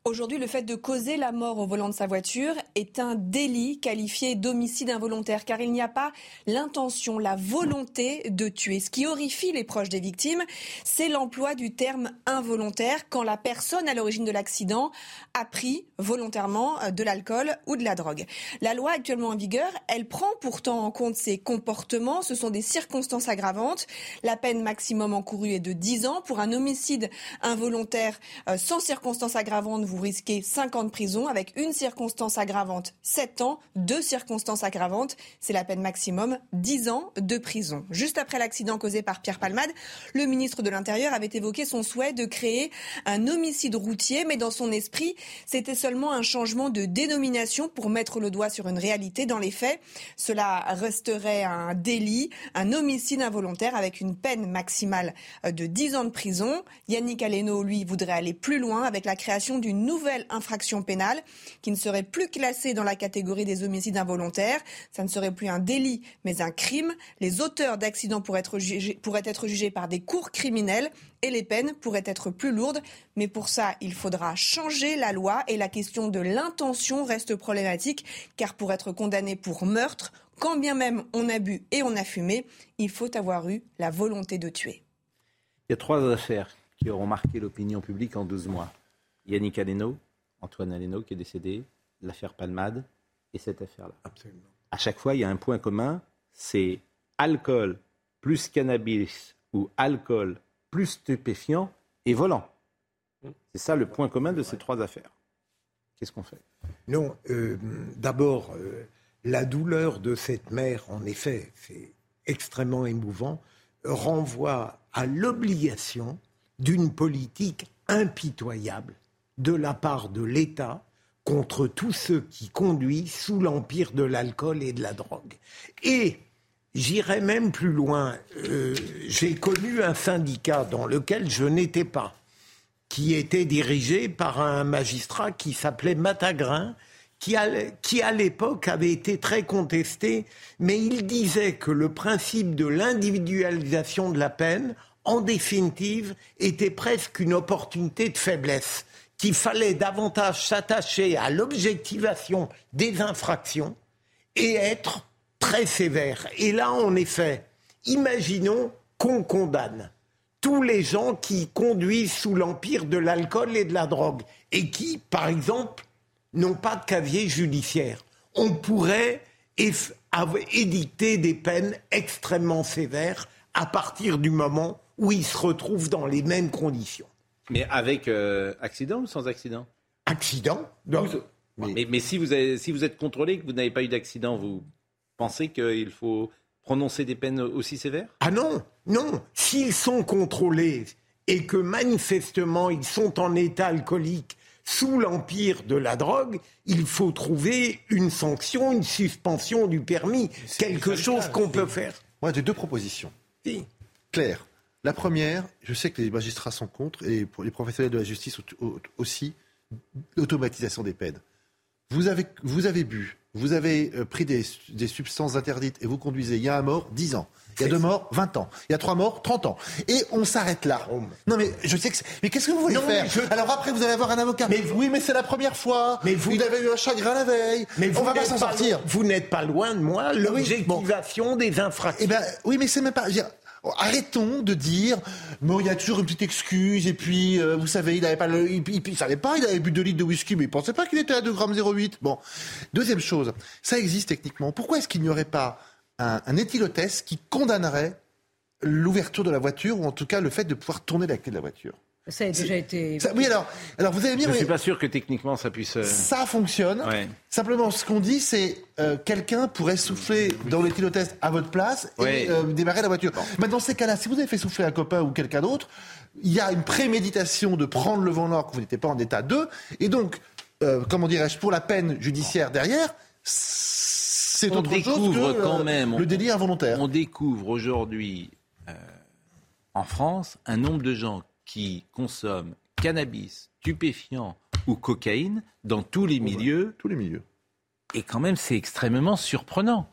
Aujourd'hui, le fait de causer la mort au volant de sa voiture est un délit qualifié d'homicide involontaire car il n'y a pas l'intention, la volonté de tuer. Ce qui horrifie les proches des victimes, c'est l'emploi du terme involontaire quand la personne à l'origine de l'accident a pris volontairement euh, de l'alcool ou de la drogue. La loi actuellement en vigueur, elle prend pourtant en compte ces comportements. Ce sont des circonstances aggravantes. La peine maximum encourue est de 10 ans. Pour un homicide involontaire euh, sans circonstances aggravantes, vous risquez 5 ans de prison avec une circonstance aggravante 7 ans, deux circonstances aggravantes, c'est la peine maximum 10 ans de prison. Juste après l'accident causé par Pierre Palmade, le ministre de l'Intérieur avait évoqué son souhait de créer un homicide routier, mais dans son esprit, c'était seulement un changement de dénomination pour mettre le doigt sur une réalité. Dans les faits, cela resterait un délit, un homicide involontaire avec une peine maximale de 10 ans de prison. Yannick Aleno, lui, voudrait aller plus loin avec la création d'une nouvelle infraction pénale qui ne serait plus classée dans la catégorie des homicides involontaires. Ça ne serait plus un délit, mais un crime. Les auteurs d'accidents pourraient être jugés, pourraient être jugés par des cours criminels et les peines pourraient être plus lourdes. Mais pour ça, il faudra changer la loi et la question de l'intention reste problématique car pour être condamné pour meurtre, quand bien même on a bu et on a fumé, il faut avoir eu la volonté de tuer. Il y a trois affaires qui auront marqué l'opinion publique en 12 mois. Yannick Aleno, Antoine Aleno qui est décédé, l'affaire Palmade et cette affaire-là. Absolument. À chaque fois, il y a un point commun, c'est alcool plus cannabis ou alcool plus stupéfiant et volant. C'est ça le point commun de ces trois affaires. Qu'est-ce qu'on fait? Non, euh, d'abord, euh, la douleur de cette mère, en effet, c'est extrêmement émouvant, renvoie à l'obligation d'une politique impitoyable de la part de l'État contre tous ceux qui conduisent sous l'empire de l'alcool et de la drogue. Et j'irai même plus loin. Euh, j'ai connu un syndicat dans lequel je n'étais pas, qui était dirigé par un magistrat qui s'appelait Matagrin, qui à l'époque avait été très contesté, mais il disait que le principe de l'individualisation de la peine, en définitive, était presque une opportunité de faiblesse qu'il fallait davantage s'attacher à l'objectivation des infractions et être très sévère. Et là, en effet, imaginons qu'on condamne tous les gens qui conduisent sous l'empire de l'alcool et de la drogue et qui, par exemple, n'ont pas de casier judiciaire. On pourrait édicter des peines extrêmement sévères à partir du moment où ils se retrouvent dans les mêmes conditions. Mais avec euh, accident ou sans accident? Accident Mais, mais, si, vous avez, si vous êtes contrôlé, que vous n'avez pas eu d'accident, vous pensez qu'il faut prononcer des peines aussi sévères? Ah non, non. S'ils sont contrôlés et que manifestement ils sont en état alcoolique sous l'empire de la drogue, il faut trouver une sanction, une suspension du permis, quelque chose qu'on peut faire. Moi, j'ai deux propositions. Oui. Claire. La première, je sais que les magistrats sont contre et pour les professionnels de la justice aussi, l'automatisation des peines. Vous avez, vous avez bu, vous avez euh, pris des, des, substances interdites et vous conduisez, il y a un mort, 10 ans. Il y a deux morts, 20 ans. Il y a trois morts, 30 ans. Et on s'arrête là. Non mais je sais que Mais qu'est-ce que vous voulez faire Alors après vous allez avoir un avocat. Mais oui, mais c'est la première fois. Mais vous... Il avait eu un chagrin la veille. Mais on va pas s'en sortir. Vous n'êtes pas loin de moi. L'objectivation des infractions. Eh ben, oui, mais c'est même pas... Arrêtons de dire, mais il y a toujours une petite excuse, et puis, euh, vous savez, il avait pas il, savait pas, il avait bu 2 litres de whisky, mais il pensait pas qu'il était à 2 grammes 0,8. Bon. Deuxième chose, ça existe techniquement. Pourquoi est-ce qu'il n'y aurait pas un, un éthylotest qui condamnerait l'ouverture de la voiture, ou en tout cas le fait de pouvoir tourner la clé de la voiture? Ça a déjà été. oui, alors, alors vous allez dire. Je ne suis pas sûr que techniquement ça puisse. Euh, ça fonctionne. Simplement, ce qu'on dit, c'est euh, quelqu'un pourrait souffler dans le test à votre place et euh, démarrer la voiture. Mais dans ces cas-là, si vous avez fait souffler un copain ou quelqu'un d'autre, il y a une préméditation de prendre le vent nord que vous n'étiez pas en état 2. Et donc, comment dirais-je, pour la peine judiciaire derrière, c'est autre chose que quand même, le délit involontaire. On découvre aujourd'hui en France un nombre de gens qui consomment cannabis, stupéfiants ou cocaïne dans tous les milieux. Tous les milieux. Et quand même, c'est extrêmement surprenant.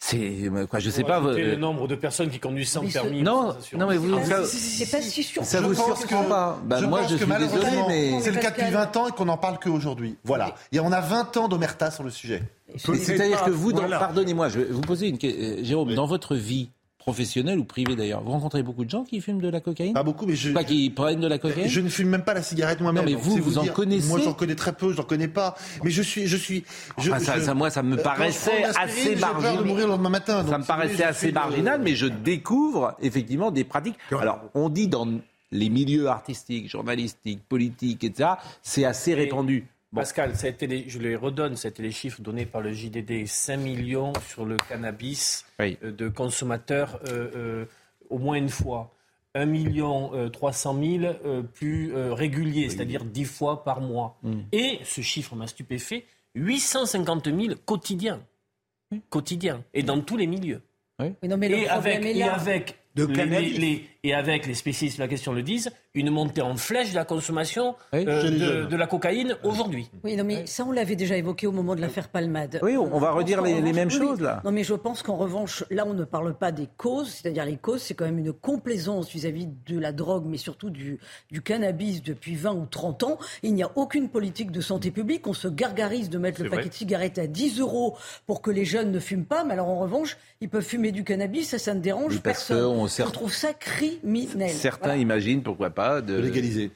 C'est quoi Je sais pas. Le euh, nombre de personnes qui conduisent sans permis. Non, non, mais vous. Ah, c'est pas si sûr. Ça vous surprend pas bah, je Moi, je suis désolé, mais c'est le cas depuis 20 ans et qu'on n'en parle qu'aujourd'hui. Voilà. Et on a 20 ans d'omerta sur le sujet. C'est-à-dire que vous, pardonnez-moi, je vais vous poser une question, euh, Jérôme, dans votre vie, professionnel ou privé d'ailleurs. Vous rencontrez beaucoup de gens qui fument de la cocaïne Pas beaucoup, mais je. Pas qui prennent de la cocaïne Je ne fume même pas la cigarette moi-même. Non, mais vous, vous, en connaissez Moi, j'en connais très peu, j'en connais pas. Mais je suis. Je suis je, ça, moi, ça me euh, paraissait assez marginal. mourir le lendemain matin. Ça me paraissait assez marginal, mais je découvre effectivement des pratiques. Alors, on dit dans les milieux artistiques, journalistiques, politiques, etc., c'est assez répandu. Pascal, ça a été je les redonne, c'était les chiffres donnés par le JDD, 5 millions sur le cannabis euh, de consommateurs euh, euh, au moins une fois. 1 million 300 000 plus réguliers, c'est-à-dire 10 fois par mois. Mm. Et ce chiffre m'a stupéfait, 850 000 quotidiens. Quotidiens. Et dans tous les milieux. et, avec, et avec et avec les spécialistes de la question le disent, une montée en flèche de la consommation euh, de, la cocaïne aujourd'hui. Oui, non, mais ça, on l'avait déjà évoqué au moment de l'affaire Palmade. Oui, on va redire les, mêmes choses, là. Non, mais je pense qu'en revanche, là, on ne parle pas des causes, c'est-à-dire les causes, c'est quand même une complaisance vis-à-vis de la drogue, mais surtout du, du cannabis depuis 20 ou 30 ans. Il n'y a aucune politique de santé publique. On se gargarise de mettre le paquet de cigarettes à 10 euros pour que les jeunes ne fument pas, mais alors en revanche, ils peuvent fumer du cannabis, ça, ça ne dérange personne. On, trouve ça criminel. Certains imaginent, pourquoi pas, de, légaliser.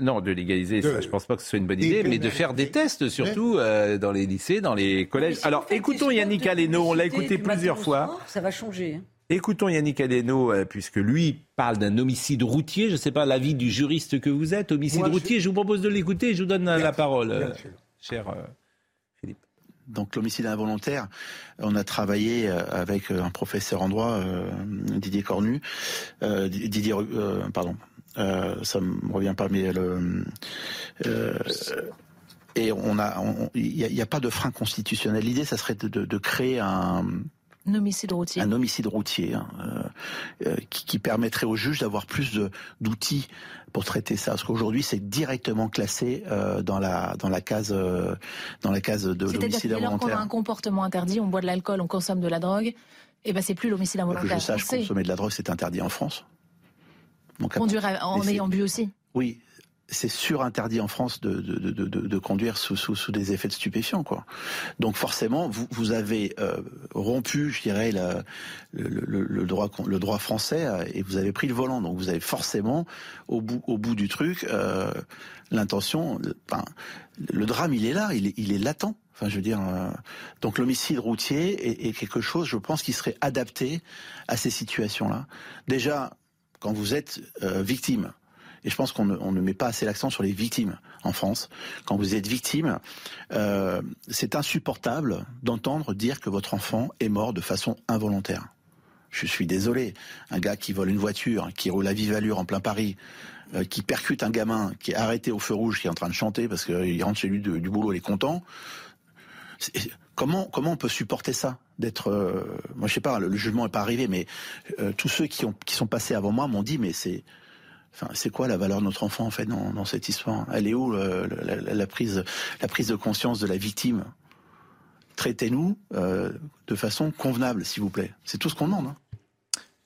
Non, de légaliser, ça, je pense pas que ce soit une bonne idée, mais de faire des tests surtout euh, dans les lycées, dans les collèges. Alors, écoutons Yannick Aleno, on l'a écouté plusieurs fois. ça va changer. Hein. Écoutons Yannick Aleno, euh, puisque lui parle d'un homicide routier. Je ne sais pas l'avis du juriste que vous êtes. Homicide routier, je... vous propose de l'écouter. Je vous donne la parole, euh, cher Philippe. Donc l'homicide involontaire, on a travaillé avec un professeur en droit, Didier Cornu, Didier, pardon, euh, ça me revient pas, mais le euh, et on a, il n'y a, pas de frein constitutionnel. L'idée, ça serait de, créer un un homicide routier. Un homicide routier hein, euh, qui, permettrait aux juges d'avoir plus d'outils pour traiter ça. Parce qu'aujourd'hui, c'est directement classé dans la dans la case dans la case de l'homicide involontaire. C'est-à-dire qu'on a un comportement interdit, on boit de l'alcool, on consomme de la drogue, et eh ben c'est plus l'homicide involontaire. Que je sache, consommer de la drogue, c'est interdit en France. Conduire en ayant bu aussi Oui, c'est sur interdit en France de, de, de, de conduire sous, sous, sous, des effets de stupéfiants. Quoi. Donc forcément, vous, vous avez euh, rompu, je dirais, la, le, le, le, droit, le droit français euh, et vous avez pris le volant. Donc vous avez forcément, au bout, au bout du truc, euh, l'intention... Enfin, le drame, il est là, il est, il est latent. Enfin, je veux dire, euh, donc l'homicide routier est, est, quelque chose, je pense, qui serait adapté à ces situations-là. Déjà, quand vous êtes euh, victime et je pense qu'on ne, met pas assez l'accent sur les victimes en France. Quand vous êtes victime, euh, c'est insupportable d'entendre dire que votre enfant est mort de façon involontaire. Je suis désolé, un gars qui vole une voiture, qui roule à vive allure en plein Paris, euh, qui percute un gamin qui est arrêté au feu rouge, qui est en train de chanter parce qu'il rentre chez lui du boulot, il est content. Comment, comment on peut supporter ça D'être, euh, moi je sais pas, le, jugement n'est pas arrivé, mais euh, tous ceux qui sont passés avant moi m'ont dit, mais c'est, enfin, c'est quoi la valeur de notre enfant en fait dans, dans cette histoire? Elle est où la, prise, la prise de conscience de la victime? Traitez-nous euh, de façon convenable, s'il vous plaît. C'est tout ce qu'on demande. Hein.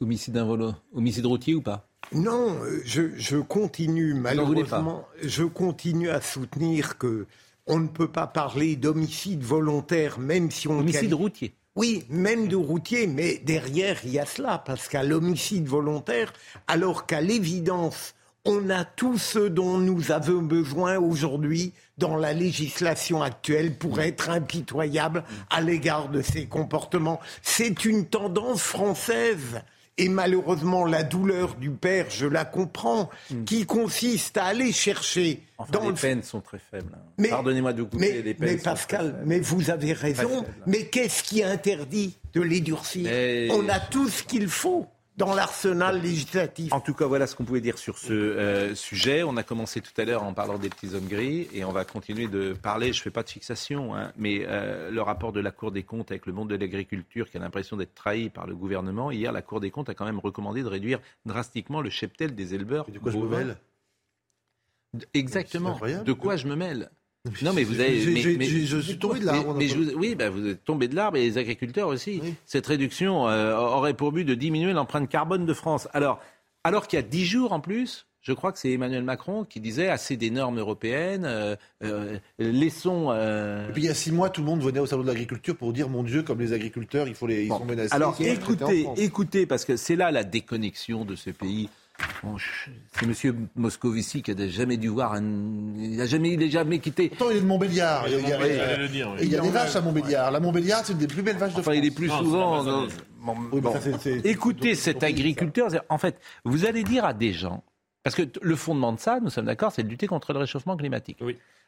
Homicide involo, homicide routier ou pas? Non, je, je continue malheureusement, je continue à soutenir que on ne peut pas parler d'homicide volontaire, même si on... Homicide routier. Oui, même de routier, mais derrière, il y a cela, parce qu'à l'homicide volontaire, alors qu'à l'évidence, on a tout ce dont nous avons besoin aujourd'hui dans la législation actuelle pour être impitoyable à l'égard de ces comportements. C'est une tendance française et malheureusement la douleur du père, je la comprends, hmm. qui consiste à aller chercher. dans les peines sont très faibles. Hein. Pardonnez-moi de vous couper, mais, les peines Mais Pascal, mais vous avez raison. Mais qu'est-ce qui interdit de les durcir On a tout ce qu'il faut dans l'arsenal législatif. En tout cas, voilà ce qu'on pouvait dire sur ce euh, sujet. On a commencé tout à l'heure en parlant des petits hommes gris et on va continuer de parler. Je ne fais pas de fixation, hein, mais euh, le rapport de la Cour des comptes avec le monde de l'agriculture qui a l'impression d'être trahi par le gouvernement. Hier, la Cour des comptes a quand même recommandé de réduire drastiquement le cheptel des éleveurs. de quoi je me mêle? Exactement. De quoi je me mêle? Non, mais vous avez. je suis tombé de l'arbre. oui, bah, vous êtes tombé de l'arbre et les agriculteurs aussi. Cette réduction euh, aurait pour but de diminuer l'empreinte carbone de France. Alors, alors qu'il y a dix jours en plus, je crois que c'est Emmanuel Macron qui disait assez des normes européennes, euh, euh, laissons. Et puis il y a six mois, tout le monde venait au salon de l'agriculture pour dire mon Dieu, comme les agriculteurs, il faut les, ils sont menacés. Alors écoutez, écoutez, parce que c'est là la déconnexion de ce pays c'est Monsieur Moscovici qui n'a jamais dû voir un. Il n'a jamais, il jamais quitté. Pourtant, il est de Montbéliard. Il y a, il y a des vaches à Montbéliard. La Montbéliard, c'est une des plus belles vaches de France. il est plus souvent. Écoutez cet agriculteur. En fait, vous allez dire à des gens. Parce que le fondement de ça, nous sommes d'accord, c'est de lutter contre le réchauffement climatique.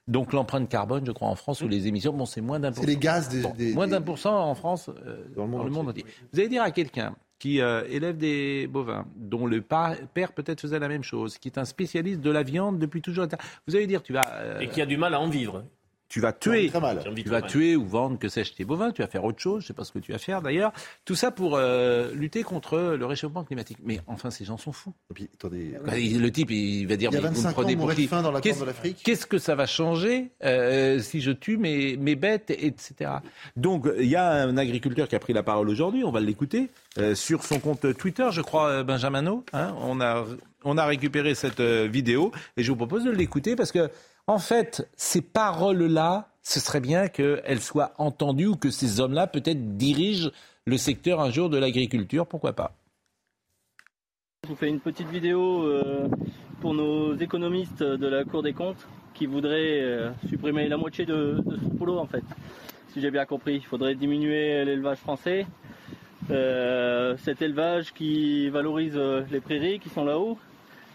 Donc l'empreinte carbone, je crois, en France, ou les émissions, bon, c'est moins d'un pour cent. C'est les gaz des, Moins d'un pour cent en France, euh, dans le monde entier. Vous allez dire à quelqu'un qui euh, élève des bovins, dont le père peut-être faisait la même chose, qui est un spécialiste de la viande depuis toujours. Vous allez dire, tu vas... Euh, Et qui a du mal à en vivre tu vas tuer, tu vas tuer ou vendre, que sais-je, tes bovins, tu vas faire autre chose, je ne sais pas ce que tu vas faire d'ailleurs. Tout ça pour euh, lutter contre le réchauffement climatique. Mais enfin, ces gens sont fous. puis, attendez, bah, le type, il va dire, il y a 25 vous me prenez faim dans la Qu'est-ce, de l'Afrique. Qu'est-ce que ça va changer euh, si je tue mes, mes bêtes, etc. Donc, il y a un agriculteur qui a pris la parole aujourd'hui, on va l'écouter, euh, sur son compte Twitter, je crois, Benjamin hein, on, a, on a récupéré cette vidéo et je vous propose de l'écouter parce que en fait, ces paroles-là, ce serait bien qu'elles soient entendues ou que ces hommes-là peut-être dirigent le secteur un jour de l'agriculture, pourquoi pas Je vous fais une petite vidéo euh, pour nos économistes de la Cour des comptes qui voudraient euh, supprimer la moitié de, ce boulot en fait. Si j'ai bien compris, il faudrait diminuer l'élevage français. Euh, cet élevage qui valorise les prairies qui sont là-haut,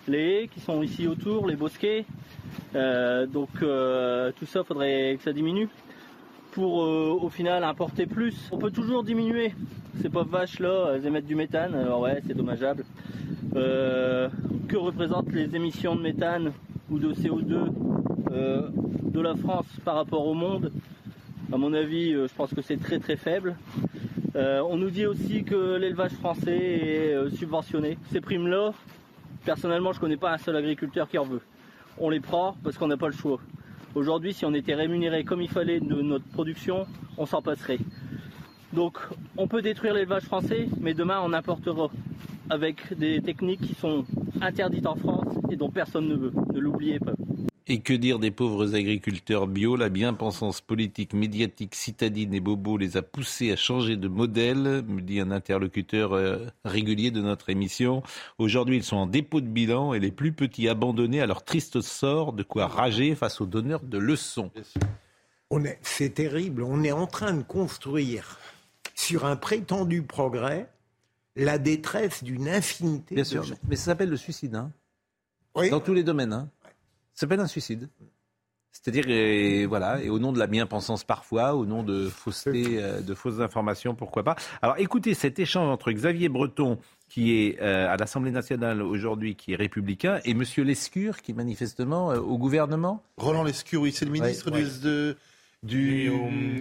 les haies qui sont ici autour, les bosquets, euh, donc euh, tout ça, faudrait que ça diminue pour euh, au final importer plus. On peut toujours diminuer ces pauvres vaches là, elles émettent du méthane, alors ouais c'est dommageable. que représentent les émissions de méthane ou de CO2 de la France par rapport au monde? À mon avis, je pense que c'est très très faible. on nous dit aussi que l'élevage français est subventionné. Ces primes-là, personnellement, je connais pas un seul agriculteur qui en veut on les prend parce qu'on n'a pas le choix. Aujourd'hui, si on était rémunéré comme il fallait de notre production, on s'en passerait. Donc, on peut détruire l'élevage français, mais demain, on importera avec des techniques qui sont interdites en France et dont personne ne veut. Ne l'oubliez pas. Et que dire des pauvres agriculteurs bio? La bien-pensance politique, médiatique, citadine et bobo les a poussés à changer de modèle, me dit un interlocuteur euh, régulier de notre émission. Aujourd'hui, ils sont en dépôt de bilan et les plus petits abandonnés à leur triste sort, de quoi rager face aux donneurs de leçons. C'est terrible. On est en train de construire sur un prétendu progrès la détresse d'une infinité Bien sûr, mais ça s'appelle le suicide. Hein Dans tous les domaines. Hein. Ça s'appelle un suicide. C'est-à-dire, voilà, et au nom de la bien-pensance parfois, au nom de fausseté, euh, de fausses informations, pourquoi pas. Alors écoutez cet échange entre Xavier Breton, qui est euh, à l'Assemblée nationale aujourd'hui, qui est républicain, et Monsieur Lescure, qui est manifestement euh, au gouvernement. Roland Lescure, oui, c'est le ministre de du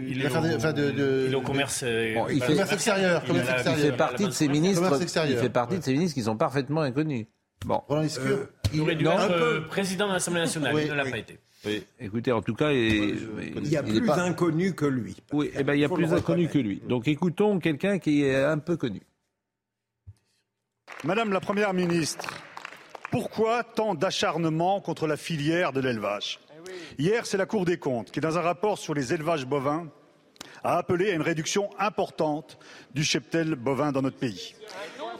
il est au, commerce, il fait, extérieur, il, fait partie de ces ministres il fait partie de ces ministres qui sont parfaitement inconnus. Bon. Roland Lescure il aurait dû être président de l'Assemblée nationale. Il ne l'a pas été. Écoutez, en tout cas, il, y a plus inconnu que lui. Oui, eh ben, il y a plus inconnu que lui. Donc écoutons quelqu'un qui est un peu connu. Madame la Première ministre, pourquoi tant d'acharnement contre la filière de l'élevage? Hier, c'est la Cour des comptes qui, dans un rapport sur les élevages bovins, a appelé à une réduction importante du cheptel bovin dans notre pays.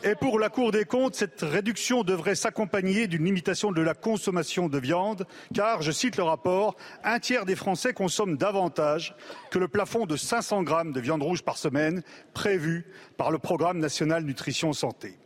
Et pour la Cour des comptes, cette réduction devrait s'accompagner d'une limitation de la consommation de viande, car, je cite le rapport, un tiers des Français consomment davantage que le plafond de 500 grammes de viande rouge par semaine prévu par le programme national nutrition santé.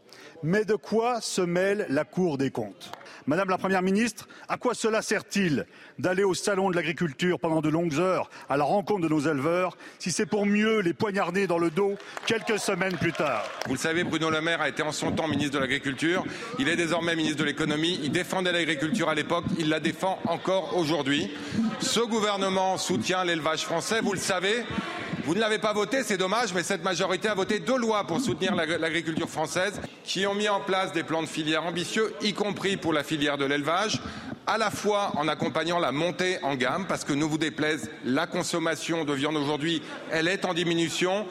Mais de quoi se mêle la Cour des comptes? Madame la Première ministre, à quoi cela sert-il d'aller au salon de l'agriculture pendant de longues heures à la rencontre de nos éleveurs si c'est pour mieux les poignarder dans le dos quelques semaines plus tard? Vous le savez, Bruno Le Maire a été en son temps ministre de l'Agriculture. Il est désormais ministre de l'Économie. Il défendait l'agriculture à l'époque. Il la défend encore aujourd'hui. Ce gouvernement soutient l'élevage français, vous le savez. Vous ne l'avez pas voté, c'est dommage, mais cette majorité a voté deux lois pour soutenir l'agriculture française qui ont mis en place des plans de filière ambitieux, y compris pour la filière de l'élevage, à la fois en accompagnant la montée en gamme, parce que ne vous déplaise, la consommation de viande aujourd'hui, elle est en diminution,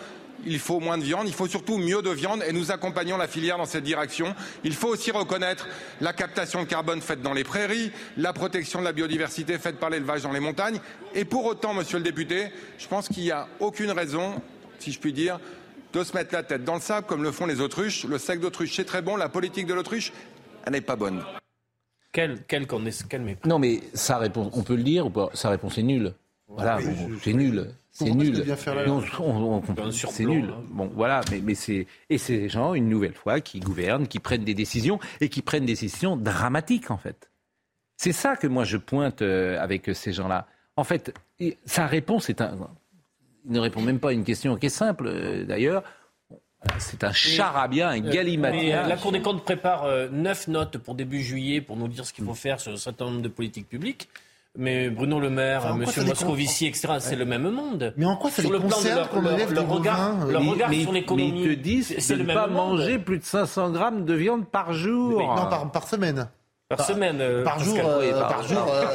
il faut moins de viande, il faut surtout mieux de viande et nous accompagnons la filière dans cette direction. Il faut aussi reconnaître la captation de carbone faite dans les prairies, la protection de la biodiversité faite par l'élevage dans les montagnes. Et pour autant, monsieur le député, je pense qu'il n'y a aucune raison, si je puis dire, de se mettre la tête dans le sable comme le font les autruches. Le sec d'autruche, c'est très bon. La politique de l'autruche, elle n'est pas bonne. Quelle, quelle, Non, mais sa réponse, on peut le dire ou pas? Sa réponse est nulle. Voilà, c'est nul. C'est nul. C'est nul. Hein. Bon, voilà, mais, mais c'est et ces gens une nouvelle fois qui gouvernent, qui prennent des décisions et qui prennent des décisions dramatiques en fait. C'est ça que moi je pointe euh, avec ces gens-là. En fait, sa réponse est un. Il ne répond même pas à une question qui est simple euh, d'ailleurs. C'est un charabia, un euh, galimatia. La Cour des comptes prépare neuf notes pour début juillet pour nous dire ce qu'il faut faire sur un certain nombre de politiques publiques. Mais Bruno Le Maire, M. Moscovici, etc., c'est le même monde. Mais en quoi ça sur le plan de leur, leur regard, leur regard mais, sur l'économie Mais ils te disent de ne pas manger plus de 500 grammes de viande par jour. non, par, par semaine. Par, semaine. Euh, par jour. Euh, par, jour euh,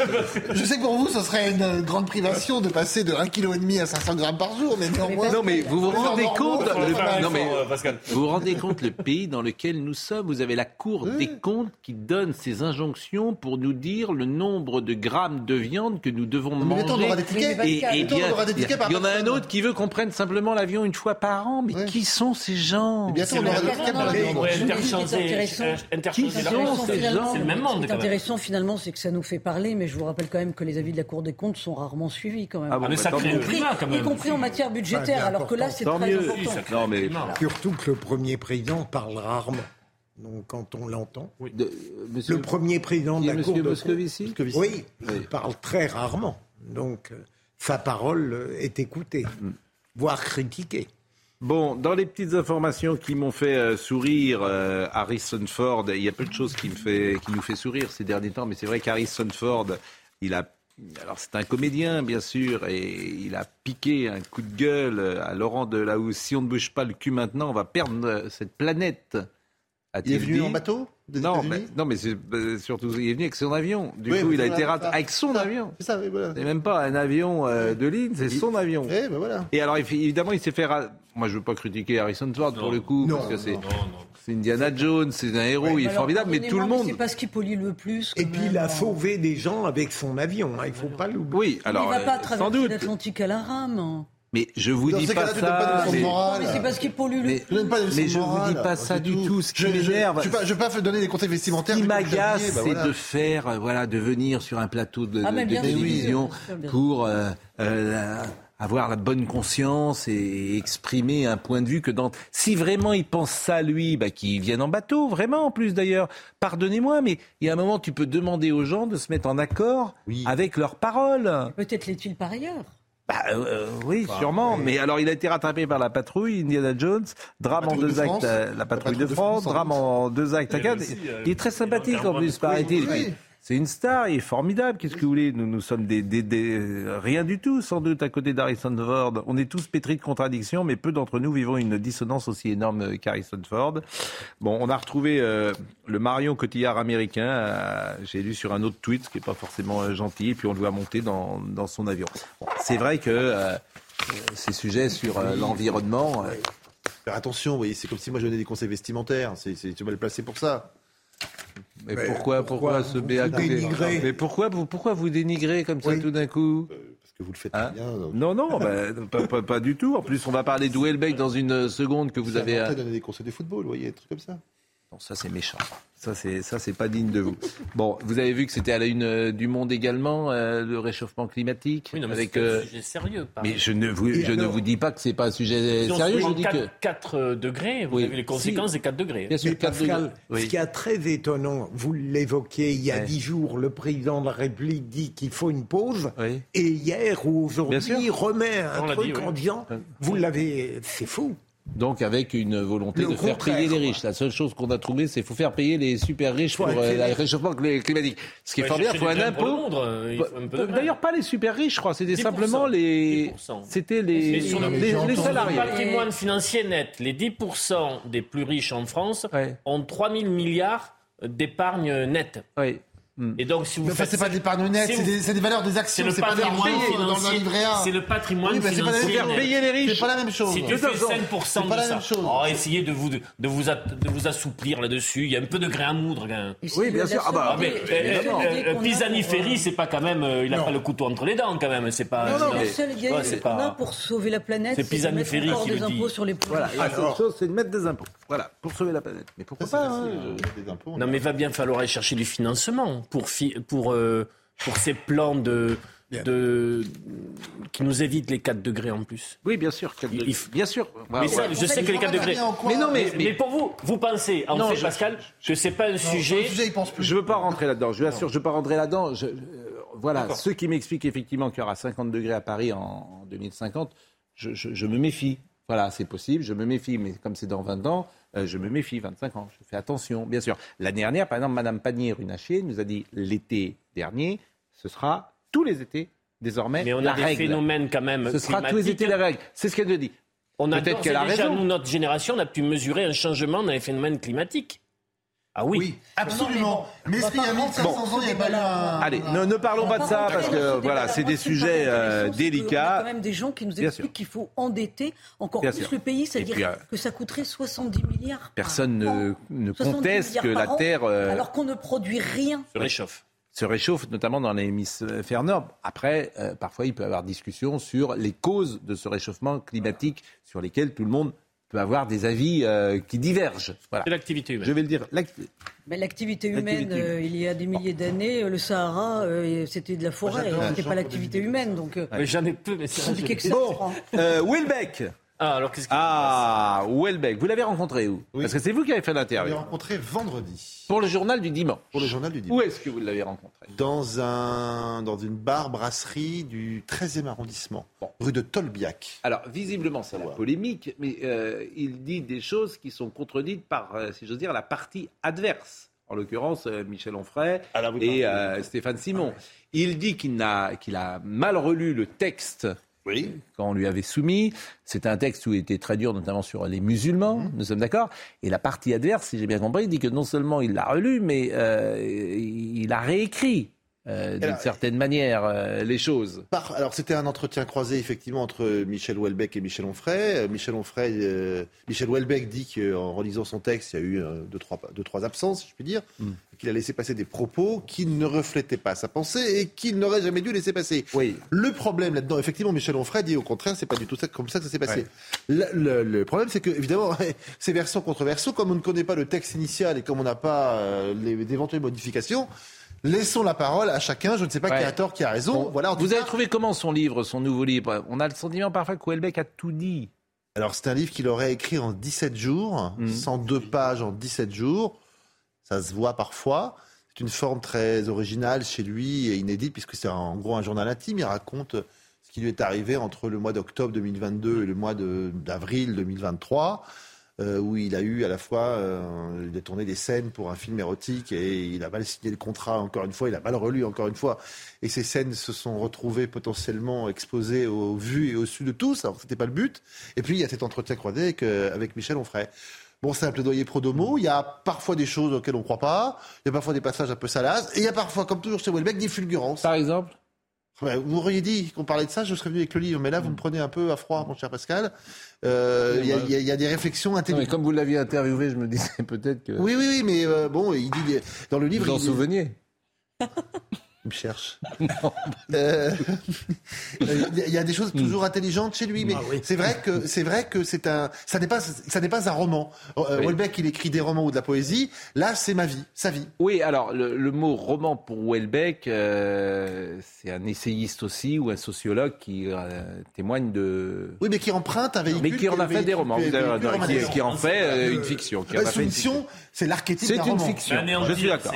je sais que pour vous, ce serait une grande privation de passer de 1,5 kg à 500 grammes par jour, mais néanmoins. Non, mais vous vous rendez compte, le, non, mais, vous vous rendez compte le pays dans lequel nous sommes? Vous avez la Cour des comptes qui donne ses injonctions pour nous dire le nombre de grammes de viande que nous devons manger. Et, et bien, il y en a un autre qui veut qu'on prenne simplement l'avion une fois par an. Mais qui sont ces gens? Bientôt, on aura des tickets par la viande. Qui sont ces gens? Ce qui est intéressant finalement, c'est que ça nous fait parler, mais je vous rappelle quand même que les avis de la Cour des comptes sont rarement suivis quand même. Ah mais ça crée y, compris, quand même. y compris en matière budgétaire, alors que là c'est très mieux. important. Non, mais... Surtout que le premier président parle rarement. Donc quand on l'entend, oui. le premier président de la Cour de Moscovici, oui, il parle très rarement. Donc euh, sa parole est écoutée, mm. voire critiquée. Bon, dans les petites informations qui m'ont fait euh, sourire, euh, Harrison Ford, il y a peu de choses qui, me fait, qui nous fait sourire ces derniers temps, mais c'est vrai qu'Harrison Ford, il a alors c'est un comédien bien sûr et il a piqué un coup de gueule à Laurent de là où si on ne bouge pas le cul maintenant, on va perdre cette planète. Il est venu en bateau non, mais, non, mais c'est euh, surtout, il est venu avec son avion. Du coup, il a été raté avec son avion. C'est ça, oui, voilà. C'est même pas un avion euh, de ligne, c'est son avion. ben voilà. Et alors, évidemment, il s'est fait. Moi, je veux pas critiquer Harrison Ford pour le coup, parce que c'est. C'est Indiana Jones, c'est un héros, il est formidable, mais tout le monde. C'est pas ce qui pollue le plus. Et puis il a sauvé des gens avec son avion, hein, il faut pas l'oublier. Oui, alors. Il va pas euh, traverser l'Atlantique à la rame. Mais je vous dis pas ça. mais, c'est parce qu'il pollue le. Mais, mais je vous dis pas ça du tout. Ce qui m'énerve. Je ne vais pas donner des conseils vestimentaires. Ce qui m'agace, bah c'est de faire, euh, voilà, de venir sur un plateau de, ah, télévision pour. Euh, euh, avoir la bonne conscience et exprimer un point de vue que dans... Si vraiment il pense ça, lui, bah, qu'il vienne en bateau, vraiment en plus d'ailleurs. Pardonnez-moi, mais il y a un moment, tu peux demander aux gens de se mettre en accord avec leurs paroles. Peut-être l'est-il par ailleurs. Bah, euh, oui, sûrement. Mais alors, il a été rattrapé par la patrouille, Indiana Jones, drame en deux actes, la, patrouille de France, drame en deux actes. Il est très sympathique en plus, paraît-il. C'est une star, il est formidable. Qu'est-ce que vous voulez? Nous, nous sommes des, rien du tout, sans doute, à côté d'Harrison Ford. On est tous pétris de contradictions, mais peu d'entre nous vivons une dissonance aussi énorme qu'Harrison Ford. Bon, on a retrouvé euh, le Marion Cotillard américain. Euh, j'ai lu sur un autre tweet, ce qui n'est pas forcément euh, gentil, et puis on le voit monter dans, son avion. c'est vrai que ces sujets sur l'environnement. Faire attention, vous voyez, c'est comme si moi je donnais des conseils vestimentaires. C'est mal placé pour ça. Mais, pourquoi, pourquoi, se dénigrer Mais pourquoi, pourquoi vous dénigrez comme ça tout d'un coup euh, Parce que vous le faites hein bien. Non, non, ben, pas, pas, du tout. En plus, on va parler de Welbeck dans une seconde que vous avez. donner des conseils de football, vous voyez, des trucs comme ça. Ça c'est méchant. Ça c'est ça c'est pas digne de vous. Bon, vous avez vu que c'était à la une euh, du Monde également euh, le réchauffement climatique. Oui, non, mais avec un euh, sujet sérieux. Mais je ne vous je ne vous dis pas que c'est pas un sujet sérieux. Je dis 4, que 4 degrés. Vous avez les conséquences des 4 degrés. Bien sûr, Pascal, ce qui est très étonnant, vous l'évoquiez il y a 10 jours, le président de la République dit qu'il faut une pause, et hier ou aujourd'hui il remet un truc en disant, vous l'avez, c'est fou. Donc avec une volonté de faire payer les riches. La seule chose qu'on a trouvée, c'est qu'il faut faire payer les super riches pour euh, le réchauffement climatique. Ce qui est fort bien, il faut un impôt. Euh, d'ailleurs, pas les super riches, je crois. C'était simplement les. C'était les, les, salariés. Le patrimoine financier net, les 10% des plus riches en France ont 3 000 milliards d'épargne nette. Oui. Hmm. Et donc, si vous faites, c'est pas de l'épargne nette, c'est des, valeurs des actions, c'est pas des dans un livret C'est le patrimoine oui, financier. Faire payer les riches. C'est pas la même chose. Si tu fais 5% de ça, oh, essayez de vous, de, vous de vous assouplir là-dessus. Il y a un peu de grain à moudre. Oui, bien sûr. Ah bah, mais, euh, euh, Pisani Ferry, c'est pas quand même, euh, il a pas le couteau entre les dents quand même. C'est pas. Non, non, le seul qu'on a pour sauver la planète, c'est Pisani Ferry qui des impôts sur les Voilà, la chose, c'est de mettre des impôts. Voilà, pour sauver la planète. Mais pourquoi pas hein, Non, mais va bien falloir aller chercher du financement pour pour pour, euh, pour ces plans de, de, qui nous évitent les 4 degrés en plus. Oui, bien sûr. bien sûr. Mais ça, je sais que les 4 degrés. Mais non, mais, mais, pour vous, vous pensez, en non, fait, Pascal, que c'est pas un sujet. Je ne veux pas rentrer là-dedans. Je vous assure, je ne veux pas rentrer là-dedans. Euh, voilà, ceux qui m'expliquent effectivement qu'il y aura 50 degrés à Paris en, 2050, je, je, me méfie. Voilà, c'est possible, je me méfie, mais comme c'est dans 20 ans, euh, je me méfie, 25 ans, je fais attention, bien sûr. L'année dernière, par exemple, Madame Pannier-Runacher nous a dit l'été dernier, ce sera tous les étés désormais Mais on a des phénomènes quand même. Ce sera tous les étés la règle. C'est ce qu'elle nous dit. On a peut-être qu'elle a raison. Nous, notre génération, on a pu mesurer un changement dans les phénomènes climatiques. Ah oui, absolument. mais, il y a 1500 ans, il y a pas un... Allez, ne, parlons pas de ça parce que voilà, c'est des sujets euh, délicats. Il y a quand même des gens qui nous expliquent qu'il faut endetter encore plus le pays, c'est-à-dire euh, que ça coûterait 70 milliards. Personne ne, ne conteste que la Terre. Euh, alors qu'on ne produit rien. Se réchauffe se réchauffe, notamment dans l'hémisphère nord. Après, parfois, il peut y avoir discussion sur les causes de ce réchauffement climatique sur lesquelles tout le monde peut avoir des avis euh, qui divergent. Voilà. l'activité humaine. Je vais le dire. L'activité humaine, euh, il y a des milliers d'années, euh, le Sahara, c'était de la forêt, c'était pas l'activité humaine. Donc, mais j'en ai peu, mais c'est compliqué que ça. Bon, Wilbeck ah, alors qu'est-ce Ah, Welbeck, vous l'avez rencontré où? Parce que c'est vous qui avez fait l'interview. Je l'ai rencontré vendredi. Pour le journal du dimanche. Pour le journal du dimanche. Où est-ce que vous l'avez rencontré? Dans un dans une bar brasserie du 13e arrondissement, rue de Tolbiac. Alors visiblement c'est la polémique, mais euh, il dit des choses qui sont contredites par, euh, si j'ose dire, la partie adverse. En l'occurrence, euh, Michel Onfray ah, et Stéphane Simon. Il dit qu'il a, qu'il a mal relu le texte oui. quand on lui avait soumis. C'était un texte où il était très dur, notamment sur les musulmans, mmh. nous sommes d'accord. Et la partie adverse, si j'ai bien compris, dit que non seulement il l'a relu, mais euh, il a réécrit. Euh, d'une certaine manière, euh, les choses. alors, c'était un entretien croisé, effectivement, entre Michel Houellebecq et Michel Onfray. Michel Onfray, Michel Houellebecq dit qu'en relisant son texte, il y a eu deux, trois, deux, trois absences, si je puis dire. Mmh qu'il a laissé passer des propos qui ne reflétaient pas sa pensée et qu'il n'aurait jamais dû laisser passer. Oui. Le problème là-dedans, effectivement, Michel Onfray dit au contraire, c'est pas du tout ça, comme ça que ça s'est passé. Le, problème, c'est que, évidemment, *laughs* c'est version contre version, comme on ne connaît pas le texte initial et comme on n'a pas euh, les, d'éventuelles modifications, Laissons la parole à chacun. Je ne sais pas qui a tort, qui a raison. voilà, vous avez trouvé comment son livre, son nouveau livre? On a le sentiment parfois que Houellebecq a tout dit. Alors, c'est un livre qu'il aurait écrit en 17 jours, 102 mmh. pages en 17 jours. Ça se voit parfois. C'est une forme très originale chez lui et inédite, puisque c'est en gros un journal intime. Il raconte ce qui lui est arrivé entre le mois d'octobre 2022 et le mois d'avril 2023. Euh, où il a eu à la fois, euh, tourné des scènes pour un film érotique et il a mal signé le contrat encore une fois, il a mal relu encore une fois. Et ces scènes se sont retrouvées potentiellement exposées au vu et au su de tous, alors c'était pas le but. Et puis il y a cet entretien croisé avec, euh, avec Michel Onfray. Bon, c'est un plaidoyer pro domo. Il y a parfois des choses auxquelles on ne croit pas. Il y a parfois des passages un peu salaces. Et il y a parfois, comme toujours chez Welbeck, des fulgurances. Par exemple? Vous m'auriez dit qu'on parlait de ça, je serais venu avec le livre. Mais là, vous me prenez un peu à froid, mon cher Pascal. Euh, il y, a des réflexions intelligentes. mais comme vous l'aviez interviewé, je me disais *laughs* peut-être que. Oui, oui, oui, mais euh, bon, il dit dans le livre. Vous en souveniez *laughs* me cherche. *laughs* Euh, il y a des choses toujours intelligentes chez lui, mais ah c'est vrai que c'est vrai que c'est un, ça n'est pas, ça n'est pas un roman. Euh, Houellebecq, il écrit des romans ou de la poésie. Là, c'est ma vie, sa vie. Oui, alors le, mot roman pour Houellebecq, euh, c'est un essayiste aussi ou un sociologue qui témoigne de. Oui, mais qui emprunte un véhicule. Mais qui en a fait des romans. qui, en fait une fiction. Qui en une fiction, c'est l'archétype C'est une fiction. Je suis d'accord.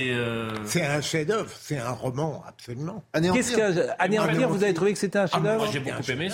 C'est un chef-d'œuvre, c'est un roman absolument. Qu'est-ce que Anéantir, vous avez trouvé que c'était un ah, chef-d'œuvre Moi, j'ai beaucoup aimé.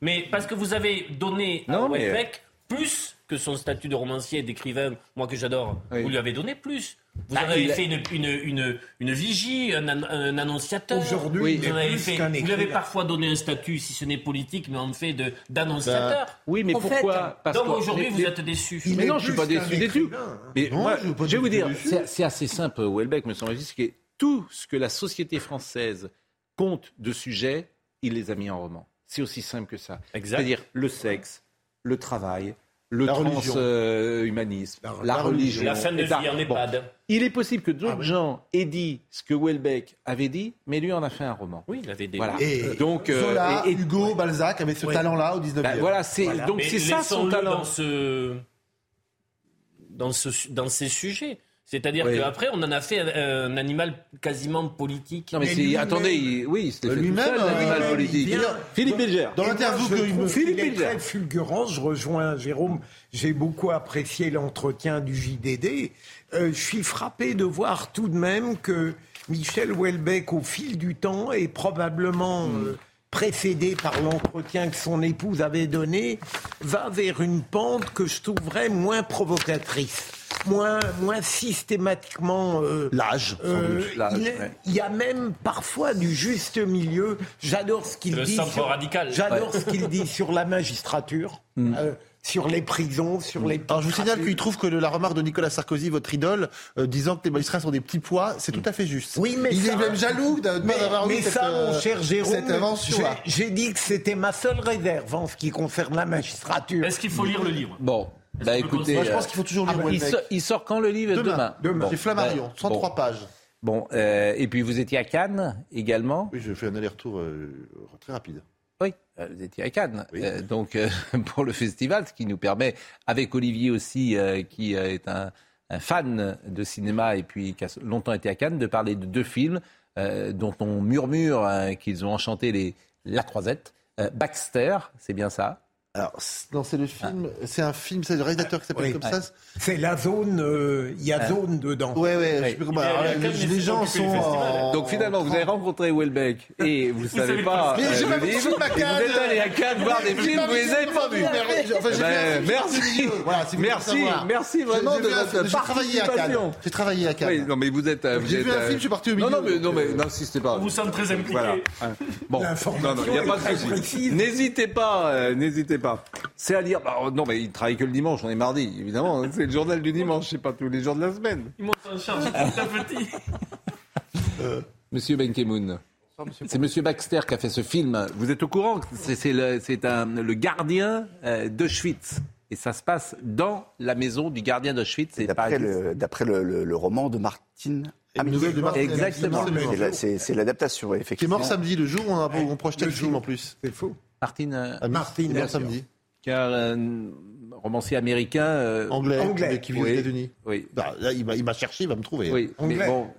Mais parce que vous avez donné à Houellebecq plus que son statut de romancier et d'écrivain, moi que j'adore. Vous lui avez donné plus. Vous ah, avez fait une, une, une, vigie, un, un annonciateur. Aujourd'hui, vous, avez fait, vous lui avez parfois donné un statut, si ce n'est politique, mais en fait d'annonciateur. Bah, oui, mais pourquoi Parce Donc aujourd'hui, vous êtes déçu. Mais non, je ne suis pas déçu du tout. Mais moi, je vais vous dire, c'est assez simple, Houellebecq, me semble-t-il, tout ce que la société française compte de sujets, il les a mis en roman. C'est aussi simple que ça. C'est-à-dire le sexe, le travail, le transhumanisme, la, religion, la fin de vie en EHPAD. il est possible que d'autres ah gens aient dit ce que Welbeck avait dit, mais lui en a fait un roman. Oui, il avait des. Voilà. Et donc euh, et, Hugo, Balzac avaient ce talent-là au 19e. Ben, voilà, c'est donc c'est ça son talent. Dans ce, dans ce, dans ces sujets. C'est-à-dire qu'après, on en a fait un, animal quasiment politique. Non, mais. Attendez, oui, c'était lui-même un animal politique. Philippe Bilger. Dans l'interview que il me Philippe est très fulgurant. Je rejoins Jérôme. J'ai beaucoup apprécié l'entretien du JDD. Euh, je suis frappé de voir tout de même que Michel Houellebecq, au fil du temps, est probablement. Hmm. Euh, précédé par l'entretien que son épouse avait donné, va vers une pente que je trouverais moins provocatrice moins, moins systématiquement euh, l'âge. Euh, il, y a même parfois du juste milieu. J'adore ce qu'il dit. Sur, radical. J'adore ce qu'il dit sur la magistrature. *laughs* Mm. Euh, sur les prisons, sur les. Alors je vous signale qu'il trouve que la remarque de Nicolas Sarkozy, votre idole, disant que les magistrats sont des petits pois, c'est tout à fait juste. Oui, mais il est même jaloux d'avoir eu ça, mon cher Jérôme, cette invention. J'ai dit que c'était ma seule réserve en ce qui concerne la magistrature. Est-ce qu'il faut lire le livre? Bon, bah écoutez, Moi, je pense qu'il faut toujours lire ah, il, il, sort quand le livre Demain. Demain. C'est Flammarion, 103 bah, pages. Bon, euh, et puis vous étiez à Cannes également? Oui, je fais un aller-retour euh, très rapide. Oui, euh, vous étiez à Cannes. donc, *laughs* pour le festival, ce qui nous permet, avec Olivier aussi, qui est un, un, fan de cinéma et puis qui a longtemps été à Cannes, de parler de deux films dont on murmure hein, qu'ils ont enchanté les, la croisette. Baxter, c'est bien ça? Alors, non, c'est le film, c'est un film, c'est le réalisateur qui s'appelle comme ça. C'est la zone, euh, il y a ah. zone dedans. Ouais, ouais, je sais plus comment. les, gens sont. Donc finalement, vous avez rencontré Welbeck et vous ne savez pas. Mais j'ai pas vu Vous êtes allé à Cannes voir des films, vous les avez pas vus. Merci, merci, merci vraiment de votre participation. J'ai travaillé à Cannes. Oui, non, mais vous êtes. J'ai vu un film, je suis parti au milieu. Non, non, mais non, mais n'insistez pas. Vous semble très impliqué. Bon, non, non, il n'y a pas de souci. N'hésitez pas, n'hésitez pas. C'est à dire. Bah, non, mais il travaille que le dimanche, on est mardi, évidemment. C'est le journal du dimanche, c'est pas tous les jours de la semaine. Il monte en charge petit. Euh, Monsieur Benkemoun. C'est Monsieur Baxter qui a fait ce film. Vous êtes au courant C'est le, le, gardien euh, d'Auschwitz. Et ça se passe dans la maison du gardien d'Auschwitz. D'après le, le, roman de Martine Exactement. C'est l'adaptation, effectivement. Qui est mort samedi, le jour où on, on projetait le film en plus. C'est faux. Martine. Euh, Martine, mort samedi. Car un romancier américain. Euh, anglais, anglais, qui vit aux États-Unis. Oui. Bah, là, il m'a cherché, il va me trouver. Oui, anglais. Mais bon,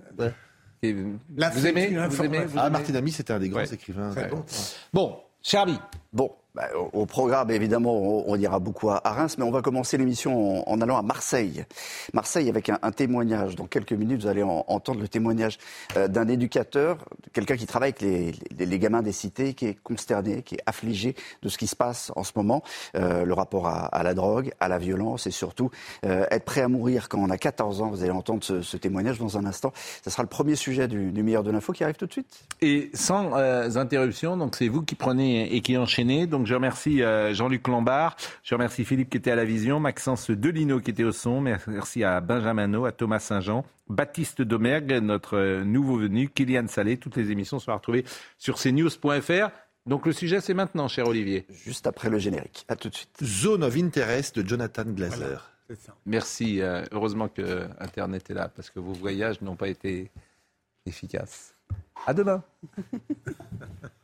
vous, aimez, vous aimez Ah, Martin Ami, c'était un des grands écrivains. Bon, bon Charlie. Bon, bah, au, programme, évidemment, on, ira beaucoup à, Reims, mais on va commencer l'émission en, allant à Marseille. Marseille avec un, témoignage. Dans quelques minutes, vous allez entendre le témoignage euh, d'un éducateur, quelqu'un qui travaille avec les, gamins des cités, qui est consterné, qui est affligé de ce qui se passe en ce moment. Euh, le rapport à, la drogue, à la violence et surtout euh, être prêt à mourir quand on a 14 ans. Vous allez entendre ce, témoignage dans un instant. Ce sera le premier sujet du, du meilleur de l'info qui arrive tout de suite. Et sans interruption, donc c'est vous qui prenez et qui enchaînez. Donc je remercie Merci euh, Jean-Luc Lombard. Je remercie Philippe qui était à la vision, Maxence Delino qui était au son. Merci à Benjamin à Thomas Saint-Jean, Baptiste Domergue, notre euh, nouveau venu, Kylian Salé. Toutes les émissions sont retrouvées sur cnews.fr. Donc le sujet, c'est maintenant, cher Olivier. Juste après le générique. À tout de suite. Zone of Interest de Jonathan Glazer. Merci. Euh, heureusement que Internet est là, parce que vos voyages n'ont pas été efficaces. À demain. *laughs*